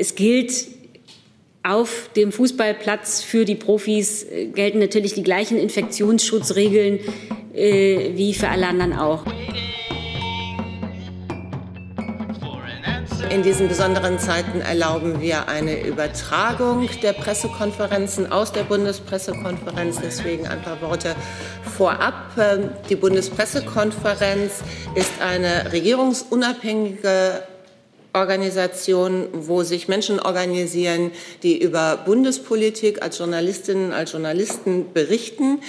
es gilt auf dem Fußballplatz für die Profis äh, gelten natürlich die gleichen Infektionsschutzregeln äh, wie für alle anderen auch. In diesen besonderen Zeiten erlauben wir eine Übertragung der Pressekonferenzen aus der Bundespressekonferenz. Deswegen ein paar Worte vorab. Ähm, die Bundespressekonferenz ist eine regierungsunabhängige Organisation, wo sich Menschen organisieren, die über Bundespolitik als Journalistinnen, als Journalisten berichten.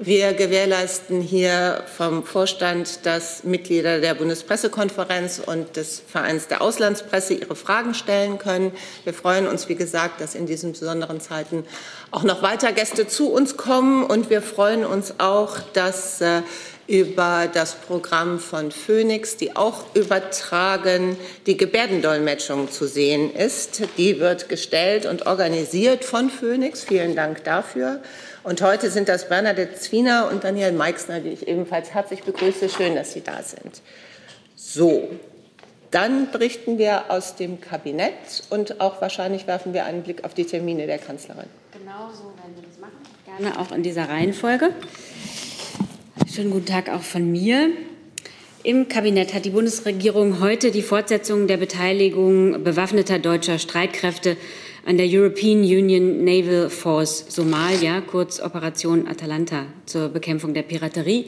Wir gewährleisten hier vom Vorstand, dass Mitglieder der Bundespressekonferenz und des Vereins der Auslandspresse ihre Fragen stellen können. Wir freuen uns, wie gesagt, dass in diesen besonderen Zeiten auch noch weiter Gäste zu uns kommen. Und wir freuen uns auch, dass äh, über das Programm von Phoenix, die auch übertragen die Gebärdendolmetschung zu sehen ist. Die wird gestellt und organisiert von Phoenix. Vielen Dank dafür. Und heute sind das Bernadette Zwiener und Daniel Meixner, die ich ebenfalls herzlich begrüße. Schön, dass Sie da sind. So, dann berichten wir aus dem Kabinett und auch wahrscheinlich werfen wir einen Blick auf die Termine der Kanzlerin. Genau so werden wir das machen. Gerne auch in dieser Reihenfolge. Schönen guten Tag auch von mir. Im Kabinett hat die Bundesregierung heute die Fortsetzung der Beteiligung bewaffneter deutscher Streitkräfte an der European Union Naval Force Somalia, kurz Operation Atalanta, zur Bekämpfung der Piraterie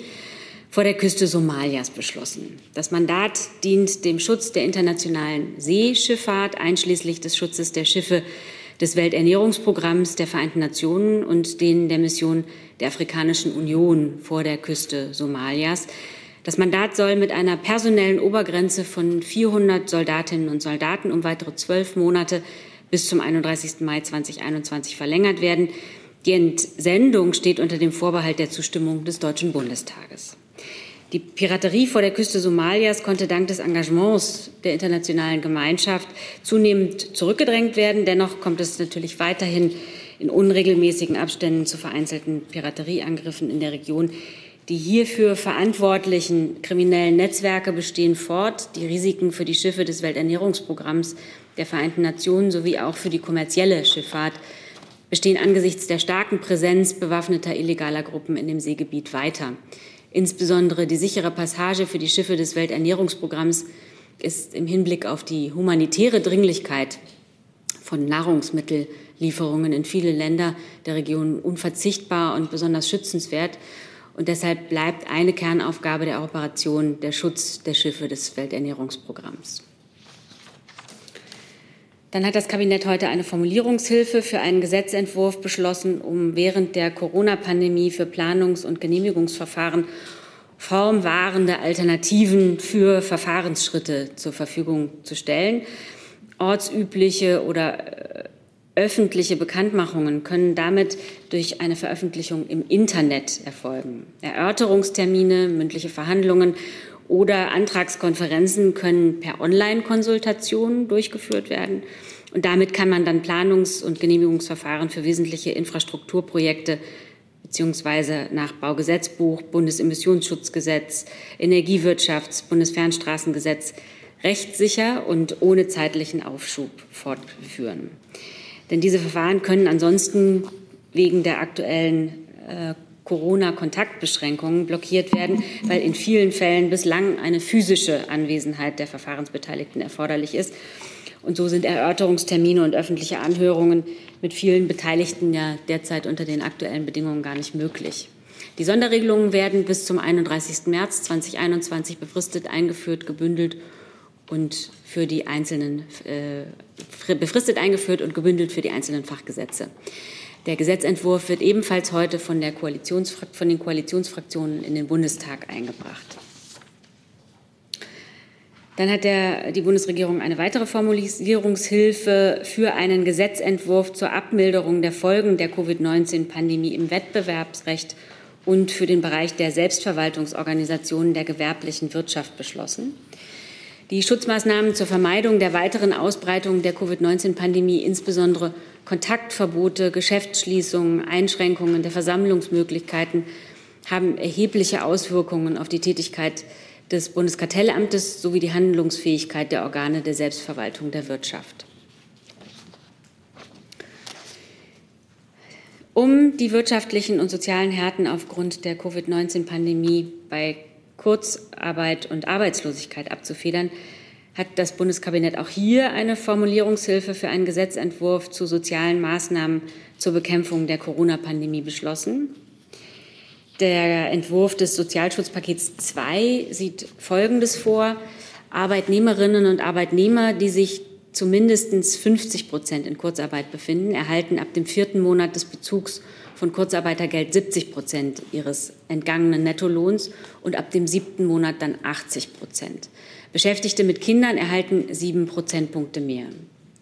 vor der Küste Somalias beschlossen. Das Mandat dient dem Schutz der internationalen Seeschifffahrt, einschließlich des Schutzes der Schiffe des Welternährungsprogramms der Vereinten Nationen und denen der Mission der Afrikanischen Union vor der Küste Somalias. Das Mandat soll mit einer personellen Obergrenze von 400 Soldatinnen und Soldaten um weitere zwölf Monate bis zum 31. Mai 2021 verlängert werden. Die Entsendung steht unter dem Vorbehalt der Zustimmung des Deutschen Bundestages. Die Piraterie vor der Küste Somalias konnte dank des Engagements der internationalen Gemeinschaft zunehmend zurückgedrängt werden. Dennoch kommt es natürlich weiterhin in unregelmäßigen Abständen zu vereinzelten Piraterieangriffen in der Region. Die hierfür verantwortlichen kriminellen Netzwerke bestehen fort. Die Risiken für die Schiffe des Welternährungsprogramms der Vereinten Nationen sowie auch für die kommerzielle Schifffahrt bestehen angesichts der starken Präsenz bewaffneter illegaler Gruppen in dem Seegebiet weiter. Insbesondere die sichere Passage für die Schiffe des Welternährungsprogramms ist im Hinblick auf die humanitäre Dringlichkeit von Nahrungsmittellieferungen in viele Länder der Region unverzichtbar und besonders schützenswert. Und deshalb bleibt eine Kernaufgabe der Operation der Schutz der Schiffe des Welternährungsprogramms. Dann hat das Kabinett heute eine Formulierungshilfe für einen Gesetzentwurf beschlossen, um während der Corona-Pandemie für Planungs- und Genehmigungsverfahren formwahrende Alternativen für Verfahrensschritte zur Verfügung zu stellen. Ortsübliche oder äh, öffentliche Bekanntmachungen können damit durch eine Veröffentlichung im Internet erfolgen. Erörterungstermine, mündliche Verhandlungen oder Antragskonferenzen können per Online-Konsultation durchgeführt werden. Und damit kann man dann Planungs- und Genehmigungsverfahren für wesentliche Infrastrukturprojekte beziehungsweise nach Baugesetzbuch, Bundesemissionsschutzgesetz, Energiewirtschafts-, Bundesfernstraßengesetz rechtssicher und ohne zeitlichen Aufschub fortführen. Denn diese Verfahren können ansonsten wegen der aktuellen äh, Corona-Kontaktbeschränkungen blockiert werden, weil in vielen Fällen bislang eine physische Anwesenheit der Verfahrensbeteiligten erforderlich ist. Und so sind Erörterungstermine und öffentliche Anhörungen mit vielen Beteiligten ja derzeit unter den aktuellen Bedingungen gar nicht möglich. Die Sonderregelungen werden bis zum 31. März 2021 befristet eingeführt, gebündelt und für die einzelnen äh, befristet eingeführt und gebündelt für die einzelnen Fachgesetze. Der Gesetzentwurf wird ebenfalls heute von, von den Koalitionsfraktionen in den Bundestag eingebracht. Dann hat der, die Bundesregierung eine weitere Formulierungshilfe für einen Gesetzentwurf zur Abmilderung der Folgen der Covid-19-Pandemie im Wettbewerbsrecht und für den Bereich der Selbstverwaltungsorganisationen der gewerblichen Wirtschaft beschlossen. Die Schutzmaßnahmen zur Vermeidung der weiteren Ausbreitung der Covid-19-Pandemie, insbesondere Kontaktverbote, Geschäftsschließungen, Einschränkungen der Versammlungsmöglichkeiten, haben erhebliche Auswirkungen auf die Tätigkeit des Bundeskartellamtes sowie die Handlungsfähigkeit der Organe der Selbstverwaltung der Wirtschaft. Um die wirtschaftlichen und sozialen Härten aufgrund der Covid-19-Pandemie bei Kurzarbeit und Arbeitslosigkeit abzufedern, hat das Bundeskabinett auch hier eine Formulierungshilfe für einen Gesetzentwurf zu sozialen Maßnahmen zur Bekämpfung der Corona-Pandemie beschlossen. Der Entwurf des Sozialschutzpakets 2 sieht Folgendes vor. Arbeitnehmerinnen und Arbeitnehmer, die sich zu mindestens 50 Prozent in Kurzarbeit befinden, erhalten ab dem vierten Monat des Bezugs von Kurzarbeitergeld 70 Prozent ihres entgangenen Nettolohns und ab dem siebten Monat dann 80 Prozent. Beschäftigte mit Kindern erhalten sieben Prozentpunkte mehr.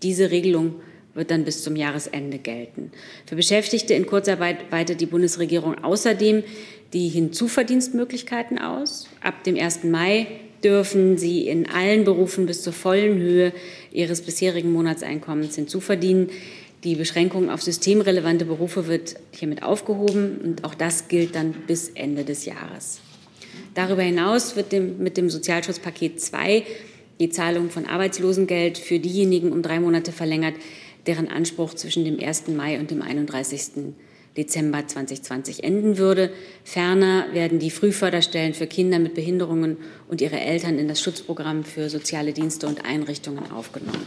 Diese Regelung wird dann bis zum Jahresende gelten. Für Beschäftigte in Kurzarbeit weitet die Bundesregierung außerdem die Hinzuverdienstmöglichkeiten aus. Ab dem 1. Mai dürfen sie in allen Berufen bis zur vollen Höhe ihres bisherigen Monatseinkommens hinzuverdienen. Die Beschränkung auf systemrelevante Berufe wird hiermit aufgehoben und auch das gilt dann bis Ende des Jahres. Darüber hinaus wird dem, mit dem Sozialschutzpaket 2 die Zahlung von Arbeitslosengeld für diejenigen um drei Monate verlängert, deren Anspruch zwischen dem 1. Mai und dem 31. Dezember 2020 enden würde. Ferner werden die Frühförderstellen für Kinder mit Behinderungen und ihre Eltern in das Schutzprogramm für soziale Dienste und Einrichtungen aufgenommen.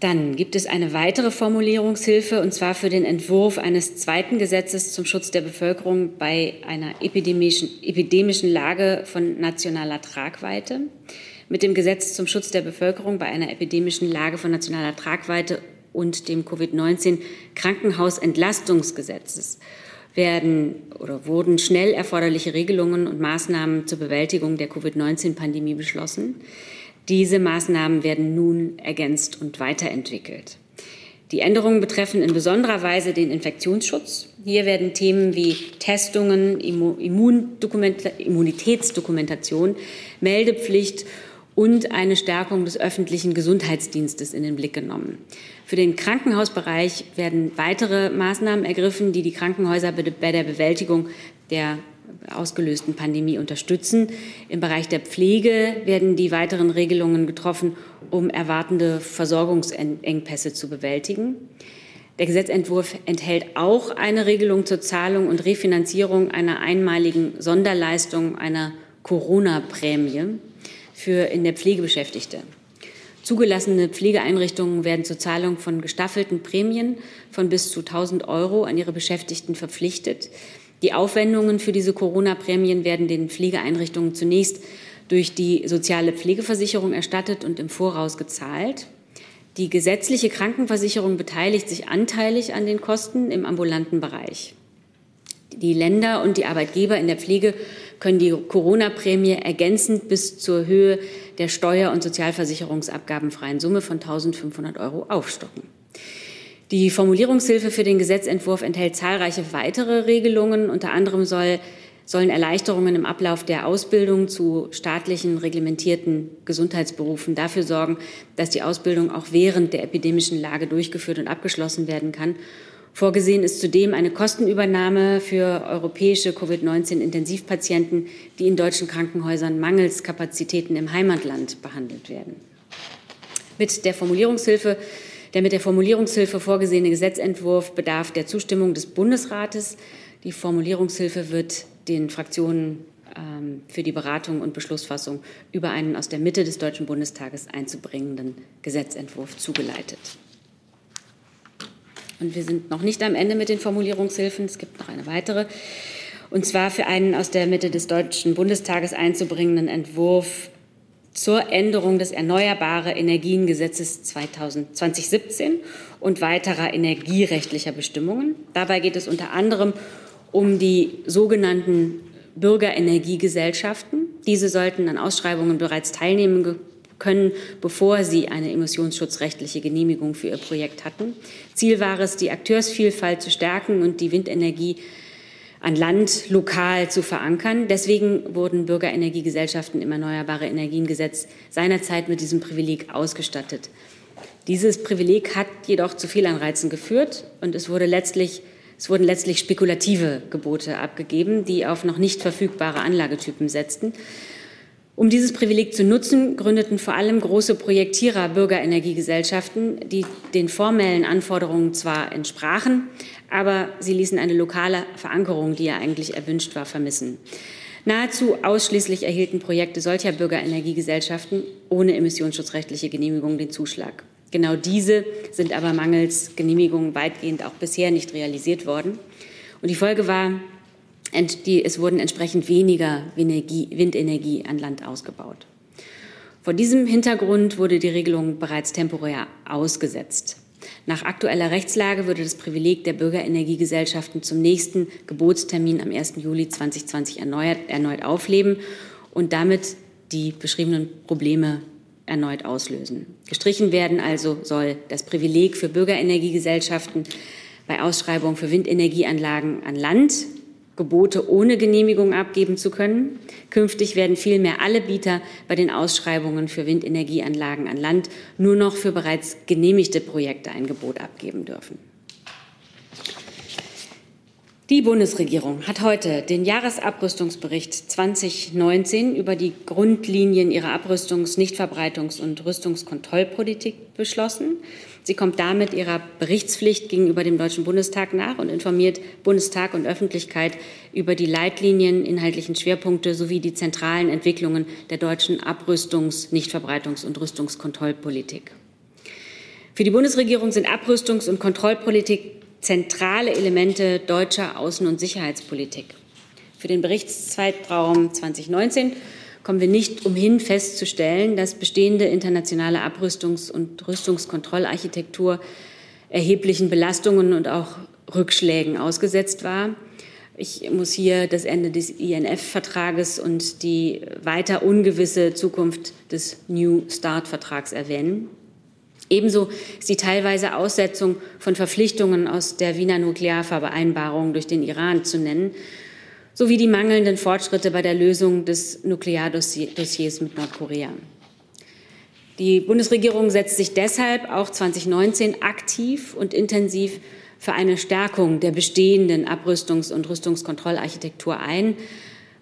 Dann gibt es eine weitere Formulierungshilfe, und zwar für den Entwurf eines zweiten Gesetzes zum Schutz der Bevölkerung bei einer epidemischen, epidemischen Lage von nationaler Tragweite. Mit dem Gesetz zum Schutz der Bevölkerung bei einer epidemischen Lage von nationaler Tragweite und dem Covid-19 Krankenhausentlastungsgesetzes werden oder wurden schnell erforderliche Regelungen und Maßnahmen zur Bewältigung der Covid-19-Pandemie beschlossen. Diese Maßnahmen werden nun ergänzt und weiterentwickelt. Die Änderungen betreffen in besonderer Weise den Infektionsschutz. Hier werden Themen wie Testungen, Immunitätsdokumentation, Meldepflicht und eine Stärkung des öffentlichen Gesundheitsdienstes in den Blick genommen. Für den Krankenhausbereich werden weitere Maßnahmen ergriffen, die die Krankenhäuser bei der Bewältigung der ausgelösten Pandemie unterstützen. Im Bereich der Pflege werden die weiteren Regelungen getroffen, um erwartende Versorgungsengpässe zu bewältigen. Der Gesetzentwurf enthält auch eine Regelung zur Zahlung und Refinanzierung einer einmaligen Sonderleistung einer Corona-Prämie für in der Pflege Beschäftigte. Zugelassene Pflegeeinrichtungen werden zur Zahlung von gestaffelten Prämien von bis zu 1000 Euro an ihre Beschäftigten verpflichtet. Die Aufwendungen für diese Corona-Prämien werden den Pflegeeinrichtungen zunächst durch die soziale Pflegeversicherung erstattet und im Voraus gezahlt. Die gesetzliche Krankenversicherung beteiligt sich anteilig an den Kosten im ambulanten Bereich. Die Länder und die Arbeitgeber in der Pflege können die Corona-Prämie ergänzend bis zur Höhe der Steuer- und Sozialversicherungsabgabenfreien Summe von 1.500 Euro aufstocken. Die Formulierungshilfe für den Gesetzentwurf enthält zahlreiche weitere Regelungen. Unter anderem soll, sollen Erleichterungen im Ablauf der Ausbildung zu staatlichen reglementierten Gesundheitsberufen dafür sorgen, dass die Ausbildung auch während der epidemischen Lage durchgeführt und abgeschlossen werden kann. Vorgesehen ist zudem eine Kostenübernahme für europäische Covid-19-Intensivpatienten, die in deutschen Krankenhäusern mangels Kapazitäten im Heimatland behandelt werden. Mit der Formulierungshilfe der mit der Formulierungshilfe vorgesehene Gesetzentwurf bedarf der Zustimmung des Bundesrates. Die Formulierungshilfe wird den Fraktionen ähm, für die Beratung und Beschlussfassung über einen aus der Mitte des Deutschen Bundestages einzubringenden Gesetzentwurf zugeleitet. Und wir sind noch nicht am Ende mit den Formulierungshilfen. Es gibt noch eine weitere. Und zwar für einen aus der Mitte des Deutschen Bundestages einzubringenden Entwurf zur Änderung des Erneuerbare Energiengesetzes 2017 und weiterer energierechtlicher Bestimmungen. Dabei geht es unter anderem um die sogenannten Bürgerenergiegesellschaften. Diese sollten an Ausschreibungen bereits teilnehmen können, bevor sie eine emissionsschutzrechtliche Genehmigung für ihr Projekt hatten. Ziel war es, die Akteursvielfalt zu stärken und die Windenergie an Land lokal zu verankern. Deswegen wurden Bürgerenergiegesellschaften im Erneuerbare Energiengesetz seinerzeit mit diesem Privileg ausgestattet. Dieses Privileg hat jedoch zu Fehlanreizen geführt und es, wurde letztlich, es wurden letztlich spekulative Gebote abgegeben, die auf noch nicht verfügbare Anlagetypen setzten. Um dieses Privileg zu nutzen, gründeten vor allem große Projektierer Bürgerenergiegesellschaften, die den formellen Anforderungen zwar entsprachen, aber sie ließen eine lokale Verankerung, die ja eigentlich erwünscht war, vermissen. Nahezu ausschließlich erhielten Projekte solcher Bürgerenergiegesellschaften ohne emissionsschutzrechtliche Genehmigung den Zuschlag. Genau diese sind aber mangels Genehmigung weitgehend auch bisher nicht realisiert worden. Und die Folge war, die, es wurden entsprechend weniger Windenergie an Land ausgebaut. Vor diesem Hintergrund wurde die Regelung bereits temporär ausgesetzt. Nach aktueller Rechtslage würde das Privileg der Bürgerenergiegesellschaften zum nächsten Gebotstermin am 1. Juli 2020 erneuert, erneut aufleben und damit die beschriebenen Probleme erneut auslösen. Gestrichen werden also soll das Privileg für Bürgerenergiegesellschaften bei Ausschreibung für Windenergieanlagen an Land Gebote ohne Genehmigung abgeben zu können. Künftig werden vielmehr alle Bieter bei den Ausschreibungen für Windenergieanlagen an Land nur noch für bereits genehmigte Projekte ein Gebot abgeben dürfen. Die Bundesregierung hat heute den Jahresabrüstungsbericht 2019 über die Grundlinien ihrer Abrüstungs-, Nichtverbreitungs- und Rüstungskontrollpolitik beschlossen. Sie kommt damit ihrer Berichtspflicht gegenüber dem Deutschen Bundestag nach und informiert Bundestag und Öffentlichkeit über die Leitlinien, inhaltlichen Schwerpunkte sowie die zentralen Entwicklungen der deutschen Abrüstungs-, Nichtverbreitungs- und Rüstungskontrollpolitik. Für die Bundesregierung sind Abrüstungs- und Kontrollpolitik zentrale Elemente deutscher Außen- und Sicherheitspolitik. Für den Berichtszeitraum 2019 kommen wir nicht umhin festzustellen, dass bestehende internationale Abrüstungs- und Rüstungskontrollarchitektur erheblichen Belastungen und auch Rückschlägen ausgesetzt war. Ich muss hier das Ende des INF-Vertrages und die weiter ungewisse Zukunft des New Start-Vertrags erwähnen. Ebenso ist die teilweise Aussetzung von Verpflichtungen aus der Wiener Nuklearvereinbarung durch den Iran zu nennen, sowie die mangelnden Fortschritte bei der Lösung des Nukleardossiers mit Nordkorea. Die Bundesregierung setzt sich deshalb auch 2019 aktiv und intensiv für eine Stärkung der bestehenden Abrüstungs- und Rüstungskontrollarchitektur ein,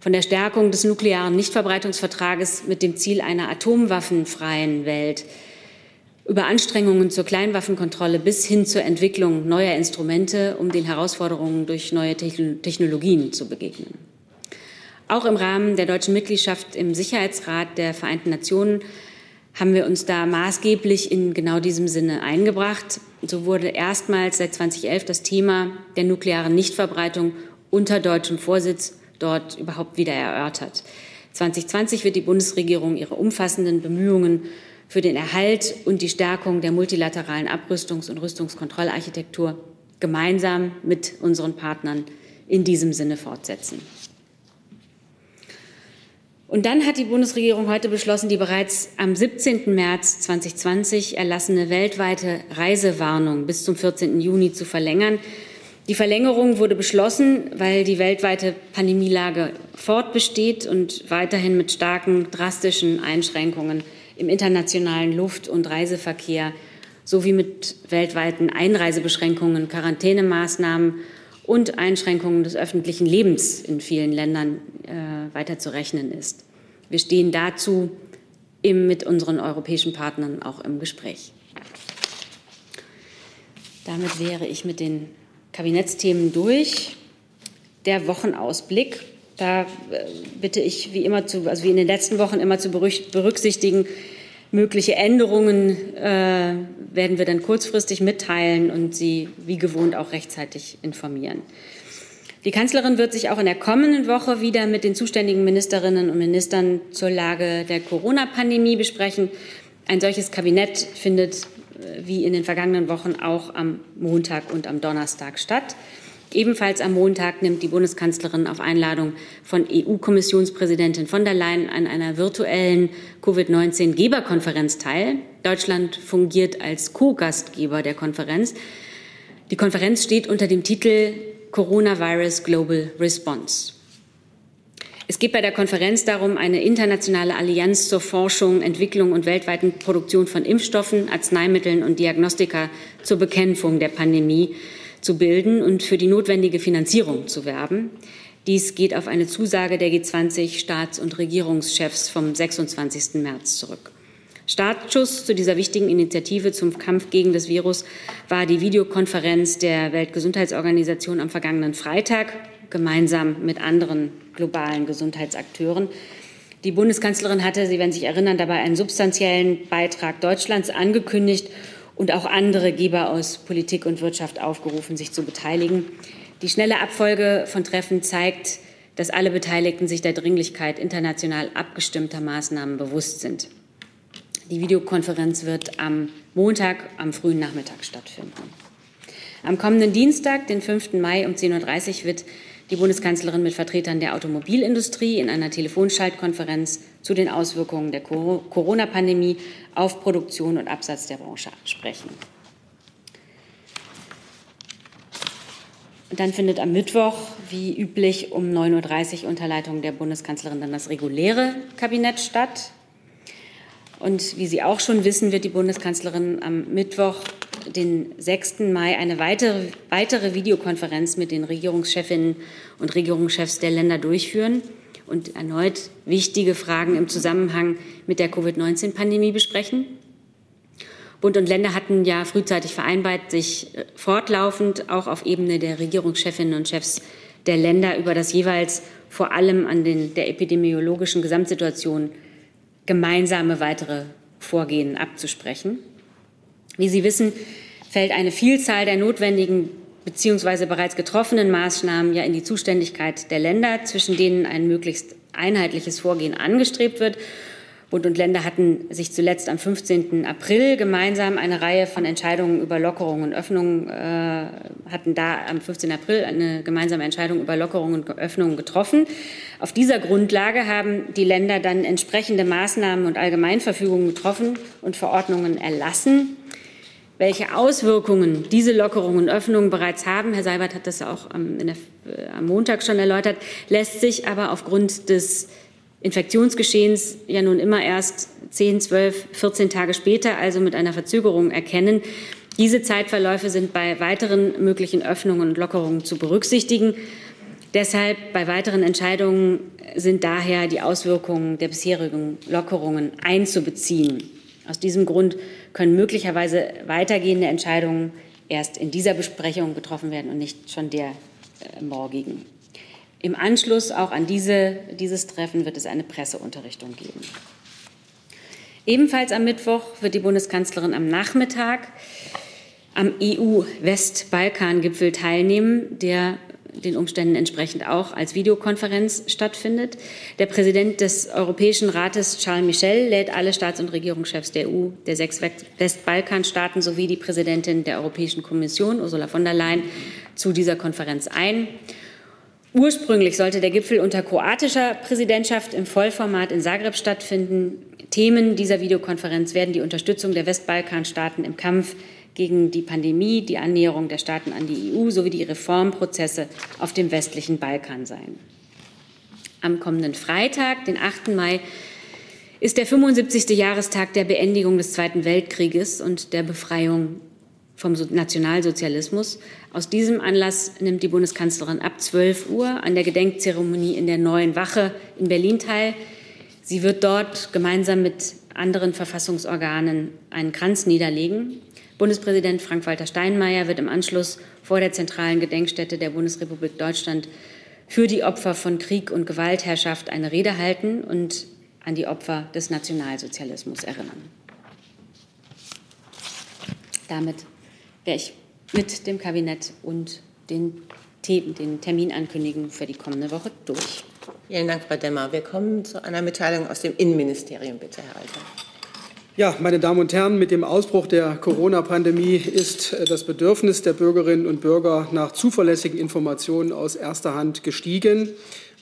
von der Stärkung des nuklearen Nichtverbreitungsvertrages mit dem Ziel einer atomwaffenfreien Welt über Anstrengungen zur Kleinwaffenkontrolle bis hin zur Entwicklung neuer Instrumente, um den Herausforderungen durch neue Technologien zu begegnen. Auch im Rahmen der deutschen Mitgliedschaft im Sicherheitsrat der Vereinten Nationen haben wir uns da maßgeblich in genau diesem Sinne eingebracht. So wurde erstmals seit 2011 das Thema der nuklearen Nichtverbreitung unter deutschem Vorsitz dort überhaupt wieder erörtert. 2020 wird die Bundesregierung ihre umfassenden Bemühungen für den Erhalt und die Stärkung der multilateralen Abrüstungs- und Rüstungskontrollarchitektur gemeinsam mit unseren Partnern in diesem Sinne fortsetzen. Und dann hat die Bundesregierung heute beschlossen, die bereits am 17. März 2020 erlassene weltweite Reisewarnung bis zum 14. Juni zu verlängern. Die Verlängerung wurde beschlossen, weil die weltweite Pandemielage fortbesteht und weiterhin mit starken, drastischen Einschränkungen im internationalen Luft- und Reiseverkehr sowie mit weltweiten Einreisebeschränkungen, Quarantänemaßnahmen und Einschränkungen des öffentlichen Lebens in vielen Ländern äh, weiter zu rechnen ist. Wir stehen dazu im, mit unseren europäischen Partnern auch im Gespräch. Damit wäre ich mit den Kabinettsthemen durch. Der Wochenausblick da äh, bitte ich wie immer zu, also wie in den letzten Wochen immer zu berücksichtigen, mögliche Änderungen äh, werden wir dann kurzfristig mitteilen und Sie wie gewohnt auch rechtzeitig informieren. Die Kanzlerin wird sich auch in der kommenden Woche wieder mit den zuständigen Ministerinnen und Ministern zur Lage der Corona-Pandemie besprechen. Ein solches Kabinett findet äh, wie in den vergangenen Wochen auch am Montag und am Donnerstag statt. Ebenfalls am Montag nimmt die Bundeskanzlerin auf Einladung von EU-Kommissionspräsidentin von der Leyen an einer virtuellen Covid-19-Geberkonferenz teil. Deutschland fungiert als Co-Gastgeber der Konferenz. Die Konferenz steht unter dem Titel Coronavirus Global Response. Es geht bei der Konferenz darum, eine internationale Allianz zur Forschung, Entwicklung und weltweiten Produktion von Impfstoffen, Arzneimitteln und Diagnostika zur Bekämpfung der Pandemie zu bilden und für die notwendige Finanzierung zu werben. Dies geht auf eine Zusage der G20 Staats- und Regierungschefs vom 26. März zurück. Startschuss zu dieser wichtigen Initiative zum Kampf gegen das Virus war die Videokonferenz der Weltgesundheitsorganisation am vergangenen Freitag gemeinsam mit anderen globalen Gesundheitsakteuren. Die Bundeskanzlerin hatte, Sie werden sich erinnern, dabei einen substanziellen Beitrag Deutschlands angekündigt und auch andere Geber aus Politik und Wirtschaft aufgerufen, sich zu beteiligen. Die schnelle Abfolge von Treffen zeigt, dass alle Beteiligten sich der Dringlichkeit international abgestimmter Maßnahmen bewusst sind. Die Videokonferenz wird am Montag am frühen Nachmittag stattfinden. Am kommenden Dienstag, den 5. Mai um 10.30 Uhr, wird die Bundeskanzlerin mit Vertretern der Automobilindustrie in einer Telefonschaltkonferenz zu den Auswirkungen der Corona-Pandemie auf Produktion und Absatz der Branche sprechen. Dann findet am Mittwoch, wie üblich, um 9.30 Uhr unter Leitung der Bundeskanzlerin dann das reguläre Kabinett statt. Und wie Sie auch schon wissen, wird die Bundeskanzlerin am Mittwoch den 6. Mai eine weitere, weitere Videokonferenz mit den Regierungschefinnen und Regierungschefs der Länder durchführen und erneut wichtige Fragen im Zusammenhang mit der Covid-19-Pandemie besprechen. Bund und Länder hatten ja frühzeitig vereinbart, sich fortlaufend auch auf Ebene der Regierungschefinnen und Chefs der Länder über das jeweils vor allem an den, der epidemiologischen Gesamtsituation gemeinsame weitere Vorgehen abzusprechen. Wie Sie wissen, fällt eine Vielzahl der notwendigen bzw. bereits getroffenen Maßnahmen ja in die Zuständigkeit der Länder, zwischen denen ein möglichst einheitliches Vorgehen angestrebt wird. Bund und Länder hatten sich zuletzt am 15. April gemeinsam eine Reihe von Entscheidungen über Lockerung und Öffnung, äh, hatten da am 15. April eine gemeinsame Entscheidung über Lockerung und Öffnung getroffen. Auf dieser Grundlage haben die Länder dann entsprechende Maßnahmen und Allgemeinverfügungen getroffen und Verordnungen erlassen. Welche Auswirkungen diese Lockerungen und Öffnungen bereits haben, Herr Seibert hat das auch am, der, äh, am Montag schon erläutert, lässt sich aber aufgrund des Infektionsgeschehens ja nun immer erst 10, 12, 14 Tage später, also mit einer Verzögerung erkennen. Diese Zeitverläufe sind bei weiteren möglichen Öffnungen und Lockerungen zu berücksichtigen. Deshalb bei weiteren Entscheidungen sind daher die Auswirkungen der bisherigen Lockerungen einzubeziehen. Aus diesem Grund können möglicherweise weitergehende Entscheidungen erst in dieser Besprechung getroffen werden und nicht schon der äh, morgigen. Im Anschluss auch an diese, dieses Treffen wird es eine Presseunterrichtung geben. Ebenfalls am Mittwoch wird die Bundeskanzlerin am Nachmittag am EU-Westbalkan-Gipfel teilnehmen, der den Umständen entsprechend auch als Videokonferenz stattfindet. Der Präsident des Europäischen Rates, Charles Michel, lädt alle Staats- und Regierungschefs der EU, der sechs Westbalkanstaaten sowie die Präsidentin der Europäischen Kommission, Ursula von der Leyen, zu dieser Konferenz ein. Ursprünglich sollte der Gipfel unter kroatischer Präsidentschaft im Vollformat in Zagreb stattfinden. Themen dieser Videokonferenz werden die Unterstützung der Westbalkanstaaten im Kampf gegen die Pandemie, die Annäherung der Staaten an die EU sowie die Reformprozesse auf dem westlichen Balkan sein. Am kommenden Freitag, den 8. Mai, ist der 75. Jahrestag der Beendigung des Zweiten Weltkrieges und der Befreiung vom Nationalsozialismus. Aus diesem Anlass nimmt die Bundeskanzlerin ab 12 Uhr an der Gedenkzeremonie in der Neuen Wache in Berlin teil. Sie wird dort gemeinsam mit anderen Verfassungsorganen einen Kranz niederlegen. Bundespräsident Frank-Walter Steinmeier wird im Anschluss vor der zentralen Gedenkstätte der Bundesrepublik Deutschland für die Opfer von Krieg und Gewaltherrschaft eine Rede halten und an die Opfer des Nationalsozialismus erinnern. Damit wäre ich mit dem Kabinett und den, den Terminankündigungen für die kommende Woche durch. Vielen Dank, Frau Demmer. Wir kommen zu einer Mitteilung aus dem Innenministerium. Bitte, Herr Alter. Ja, meine Damen und Herren, mit dem Ausbruch der Corona-Pandemie ist äh, das Bedürfnis der Bürgerinnen und Bürger nach zuverlässigen Informationen aus erster Hand gestiegen.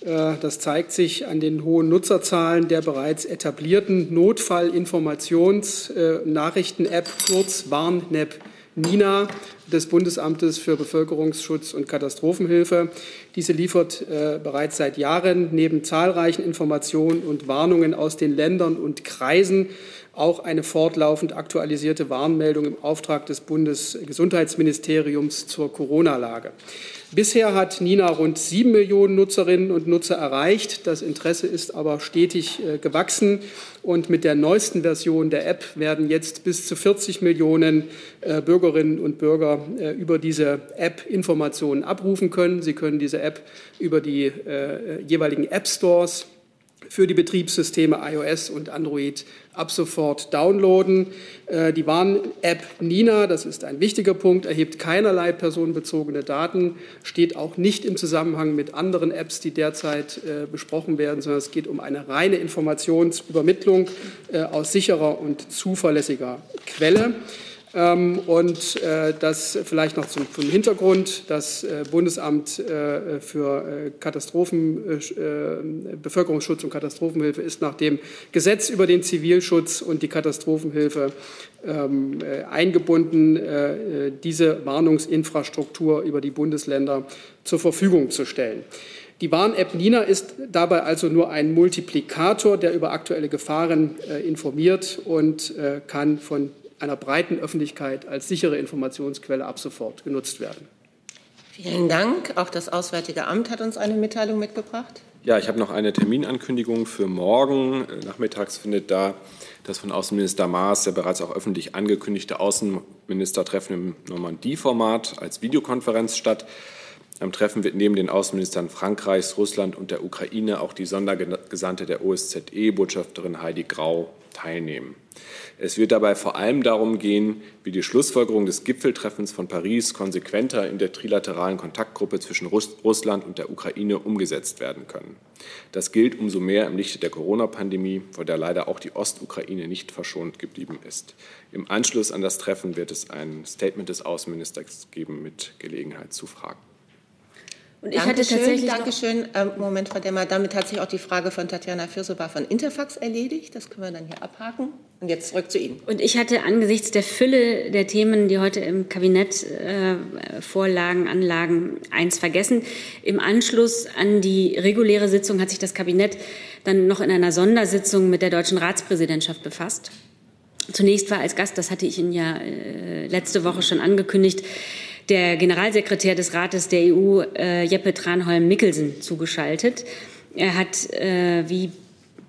Äh, das zeigt sich an den hohen Nutzerzahlen der bereits etablierten Notfallinformations-Nachrichten-App, kurz Warn-Nap NINA des Bundesamtes für Bevölkerungsschutz und Katastrophenhilfe. Diese liefert äh, bereits seit Jahren neben zahlreichen Informationen und Warnungen aus den Ländern und Kreisen auch eine fortlaufend aktualisierte Warnmeldung im Auftrag des Bundesgesundheitsministeriums zur Corona-Lage. Bisher hat Nina rund sieben Millionen Nutzerinnen und Nutzer erreicht. Das Interesse ist aber stetig äh, gewachsen. Und mit der neuesten Version der App werden jetzt bis zu 40 Millionen äh, Bürgerinnen und Bürger äh, über diese App Informationen abrufen können. Sie können diese App über die jeweiligen App Stores für die Betriebssysteme iOS und Android ab sofort downloaden. Äh, die Warn-App Nina, das ist ein wichtiger Punkt, erhebt keinerlei personenbezogene Daten, steht auch nicht im Zusammenhang mit anderen Apps, die derzeit äh, besprochen werden, sondern es geht um eine reine Informationsübermittlung äh, aus sicherer und zuverlässiger Quelle. Ähm, und äh, das vielleicht noch zum, zum Hintergrund. Das äh, Bundesamt äh, für Katastrophen, Bevölkerungsschutz und Katastrophenhilfe ist nach dem Gesetz über den Zivilschutz und die Katastrophenhilfe ähm, eingebunden, diese Warnungsinfrastruktur über die Bundesländer zur Verfügung zu stellen. Die Warn-App Nina ist dabei also nur ein Multiplikator, der über aktuelle Gefahren informiert und kann von einer breiten Öffentlichkeit als sichere Informationsquelle ab sofort genutzt werden. Vielen Dank. Auch das Auswärtige Amt hat uns eine Mitteilung mitgebracht. Ja, ich habe noch eine Terminankündigung für morgen. Nachmittags findet da das von Außenminister Maas ja bereits auch öffentlich angekündigte Außenministertreffen im Normandie-Format als Videokonferenz statt. Am Treffen wird neben den Außenministern Frankreichs, Russland und der Ukraine auch die Sondergesandte der OSZE, Botschafterin Heidi Grau, teilnehmen. Es wird dabei vor allem darum gehen, wie die Schlussfolgerungen des Gipfeltreffens von Paris konsequenter in der trilateralen Kontaktgruppe zwischen Russland und der Ukraine umgesetzt werden können. Das gilt umso mehr im Lichte der Corona-Pandemie, vor der leider auch die Ostukraine nicht verschont geblieben ist. Im Anschluss an das Treffen wird es ein Statement des Außenministers geben mit Gelegenheit zu Fragen. Und ich Dankeschön, hatte tatsächlich Dankeschön. Ähm, Moment, Frau Demmer, damit hat sich auch die Frage von Tatjana Fürsowa von Interfax erledigt. Das können wir dann hier abhaken. Und jetzt zurück zu Ihnen. Und ich hatte angesichts der Fülle der Themen, die heute im Kabinett äh, vorlagen, Anlagen, eins vergessen. Im Anschluss an die reguläre Sitzung hat sich das Kabinett dann noch in einer Sondersitzung mit der deutschen Ratspräsidentschaft befasst. Zunächst war als Gast, das hatte ich Ihnen ja äh, letzte Woche schon angekündigt, der Generalsekretär des Rates der EU, äh, Jeppe Tranholm-Mikkelsen, zugeschaltet. Er hat, äh, wie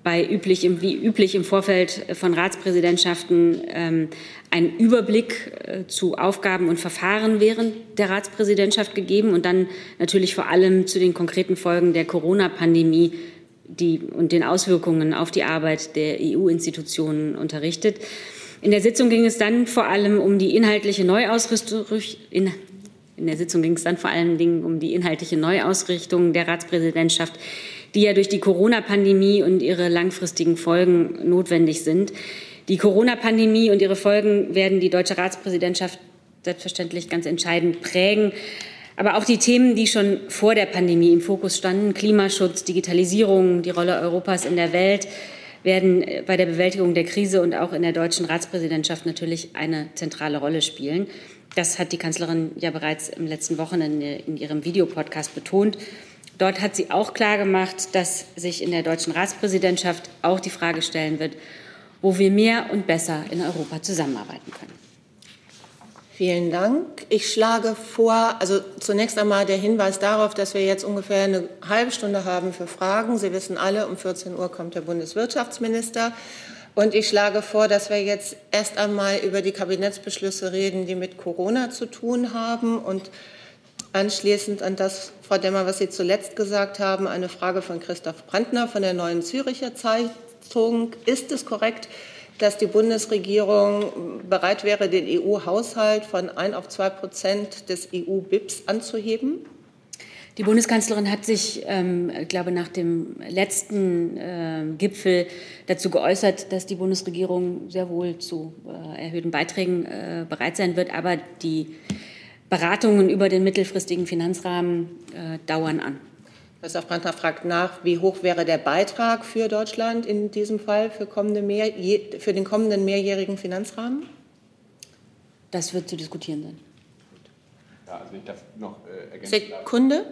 bei üblich, wie üblich im Vorfeld von Ratspräsidentschaften ähm, einen Überblick äh, zu Aufgaben und Verfahren während der Ratspräsidentschaft gegeben und dann natürlich vor allem zu den konkreten Folgen der Corona-Pandemie die, und den Auswirkungen auf die Arbeit der EU-Institutionen unterrichtet. In der Sitzung ging es dann vor allem um die inhaltliche Neuausrichtung. In, in der Sitzung ging es dann vor allen Dingen um die inhaltliche Neuausrichtung der Ratspräsidentschaft, die ja durch die Corona-Pandemie und ihre langfristigen Folgen notwendig sind. Die Corona-Pandemie und ihre Folgen werden die deutsche Ratspräsidentschaft selbstverständlich ganz entscheidend prägen. Aber auch die Themen, die schon vor der Pandemie im Fokus standen, Klimaschutz, Digitalisierung, die Rolle Europas in der Welt, werden äh, bei der Bewältigung der Krise und auch in der deutschen Ratspräsidentschaft natürlich eine zentrale Rolle spielen. Das hat die Kanzlerin ja bereits im letzten Wochenende in ihrem Videopodcast betont. Dort hat sie auch klargemacht, dass sich in der deutschen Ratspräsidentschaft auch die Frage stellen wird, wo wir mehr und besser in Europa zusammenarbeiten können. Vielen Dank. Ich schlage vor, also zunächst einmal der Hinweis darauf, dass wir jetzt ungefähr eine halbe Stunde haben für Fragen. Sie wissen alle, um 14 Uhr kommt der Bundeswirtschaftsminister. Und ich schlage vor, dass wir jetzt erst einmal über die Kabinettsbeschlüsse reden, die mit Corona zu tun haben. Und anschließend an das, Frau Demmer, was Sie zuletzt gesagt haben, eine Frage von Christoph Brandner von der Neuen Züricher Zeitung. Ist es korrekt, dass die Bundesregierung bereit wäre, den EU-Haushalt von 1 auf 2 Prozent des EU-BIPs anzuheben? Die Bundeskanzlerin hat sich, ähm, glaube nach dem letzten äh, Gipfel dazu geäußert, dass die Bundesregierung sehr wohl zu äh, erhöhten Beiträgen äh, bereit sein wird. Aber die Beratungen über den mittelfristigen Finanzrahmen äh, dauern an. Professor Brandner fragt nach, wie hoch wäre der Beitrag für Deutschland in diesem Fall für, kommende mehr, für den kommenden mehrjährigen Finanzrahmen? Das wird zu diskutieren sein. Ja, also ich darf noch äh, ergänzen. Sekunde.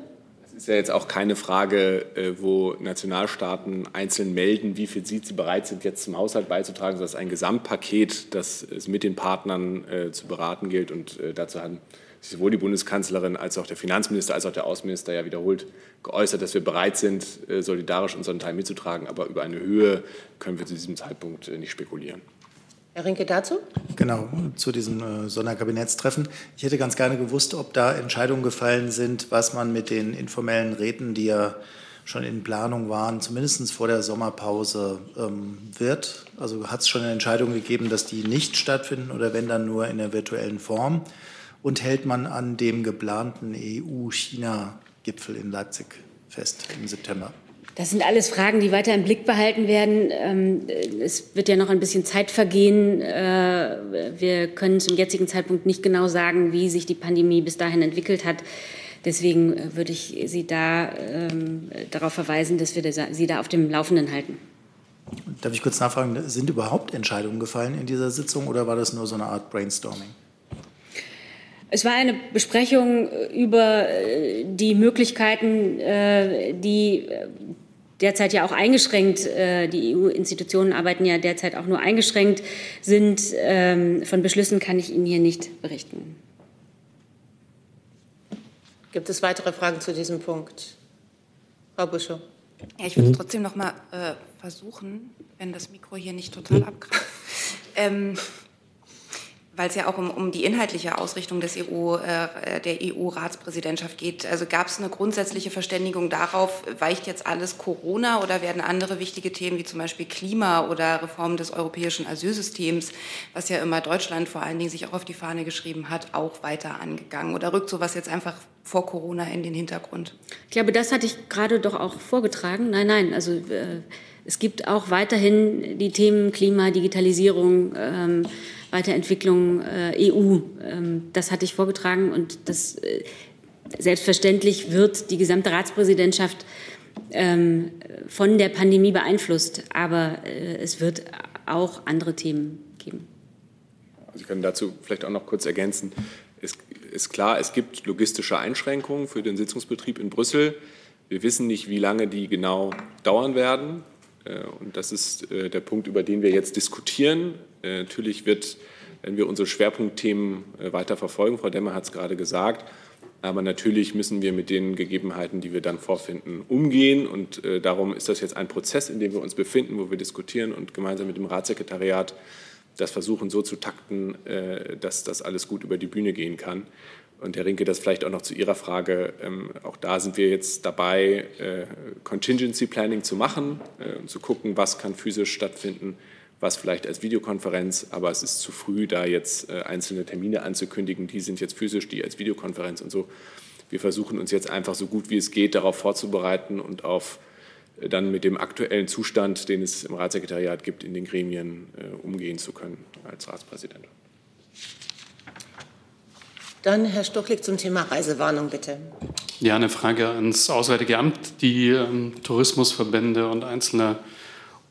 Es ist ja jetzt auch keine Frage, äh, wo Nationalstaaten einzeln melden, wie viel sie bereit sind, jetzt zum Haushalt beizutragen, sondern es ist ein Gesamtpaket, das es mit den Partnern äh, zu beraten gilt. Und äh, dazu haben sowohl die Bundeskanzlerin als auch der Finanzminister als auch der Außenminister ja wiederholt geäußert, dass wir bereit sind, äh, solidarisch unseren Teil mitzutragen. Aber über eine Höhe können wir zu diesem Zeitpunkt äh, nicht spekulieren. Herr Rinke dazu? Genau, zu diesem äh, Sonderkabinettstreffen. Ich hätte ganz gerne gewusst, ob da Entscheidungen gefallen sind, was man mit den informellen Räten, die ja schon in Planung waren, zumindest vor der Sommerpause ähm, wird. Also hat es schon eine Entscheidung gegeben, dass die nicht stattfinden oder wenn dann nur in der virtuellen Form? Und hält man an dem geplanten EU-China-Gipfel in Leipzig fest im September? Das sind alles Fragen, die weiter im Blick behalten werden. Ähm, es wird ja noch ein bisschen Zeit vergehen. Äh, wir können zum jetzigen Zeitpunkt nicht genau sagen, wie sich die Pandemie bis dahin entwickelt hat. Deswegen äh, würde ich Sie da ähm, darauf verweisen, dass wir Sie da auf dem Laufenden halten. Darf ich kurz nachfragen, sind überhaupt Entscheidungen gefallen in dieser Sitzung oder war das nur so eine Art Brainstorming? Es war eine Besprechung über äh, die Möglichkeiten, die derzeit ja auch eingeschränkt, äh, die EU-Institutionen arbeiten ja derzeit auch nur eingeschränkt sind. Ähm, von Beschlüssen kann ich Ihnen hier nicht berichten. Gibt es weitere Fragen zu diesem Punkt? Frau Buschow. Ja, ich würde trotzdem noch mal äh, versuchen, wenn das Mikro hier nicht total abgreift. Ähm, weil es ja auch um, um die inhaltliche Ausrichtung des EU, äh, der EU-Ratspräsidentschaft geht. Also gab es eine grundsätzliche Verständigung darauf, weicht jetzt alles Corona oder werden andere wichtige Themen wie zum Beispiel Klima oder Reform des europäischen Asylsystems, was ja immer Deutschland vor allen Dingen sich auch auf die Fahne geschrieben hat, auch weiter angegangen? Oder rückt sowas jetzt einfach vor Corona in den Hintergrund? Ich glaube, das hatte ich gerade doch auch vorgetragen. Nein, nein, also äh, es gibt auch weiterhin die Themen Klima, Digitalisierung, ähm, Weiterentwicklung äh, EU. Ähm, das hatte ich vorgetragen und das äh, selbstverständlich wird die gesamte Ratspräsidentschaft ähm, von der Pandemie beeinflusst, aber äh, es wird auch andere Themen geben. Ich kann dazu vielleicht auch noch kurz ergänzen. Es ist klar, es gibt logistische Einschränkungen für den Sitzungsbetrieb in Brüssel. Wir wissen nicht, wie lange die genau dauern werden. Äh, und das ist äh, der Punkt, über den wir jetzt diskutieren. Äh, natürlich wird, wenn wir unsere Schwerpunktthemen weiter verfolgen, Frau Demmer hat es gerade gesagt, aber natürlich müssen wir mit den Gegebenheiten, die wir dann vorfinden, umgehen. Und darum ist das jetzt ein Prozess, in dem wir uns befinden, wo wir diskutieren und gemeinsam mit dem Ratssekretariat das versuchen so zu takten, dass das alles gut über die Bühne gehen kann. Und Herr Rinke, das vielleicht auch noch zu Ihrer Frage. Ähm, auch da sind wir jetzt dabei, äh, Contingency Planning zu machen äh, zu gucken, was kann physisch stattfinden, was vielleicht als Videokonferenz. Aber es ist zu früh, da jetzt äh, einzelne Termine anzukündigen. Die sind jetzt physisch, die als Videokonferenz und so. Wir versuchen uns jetzt einfach so gut wie es geht darauf vorzubereiten und auf äh, dann mit dem aktuellen Zustand, den es im Ratssekretariat gibt, in den Gremien äh, umgehen zu können als Ratspräsident. Dann Herr Stuchlik zum Thema Reisewarnung, bitte. Ja, eine Frage ans Auswärtige Amt. Die ähm, Tourismusverbände und einzelne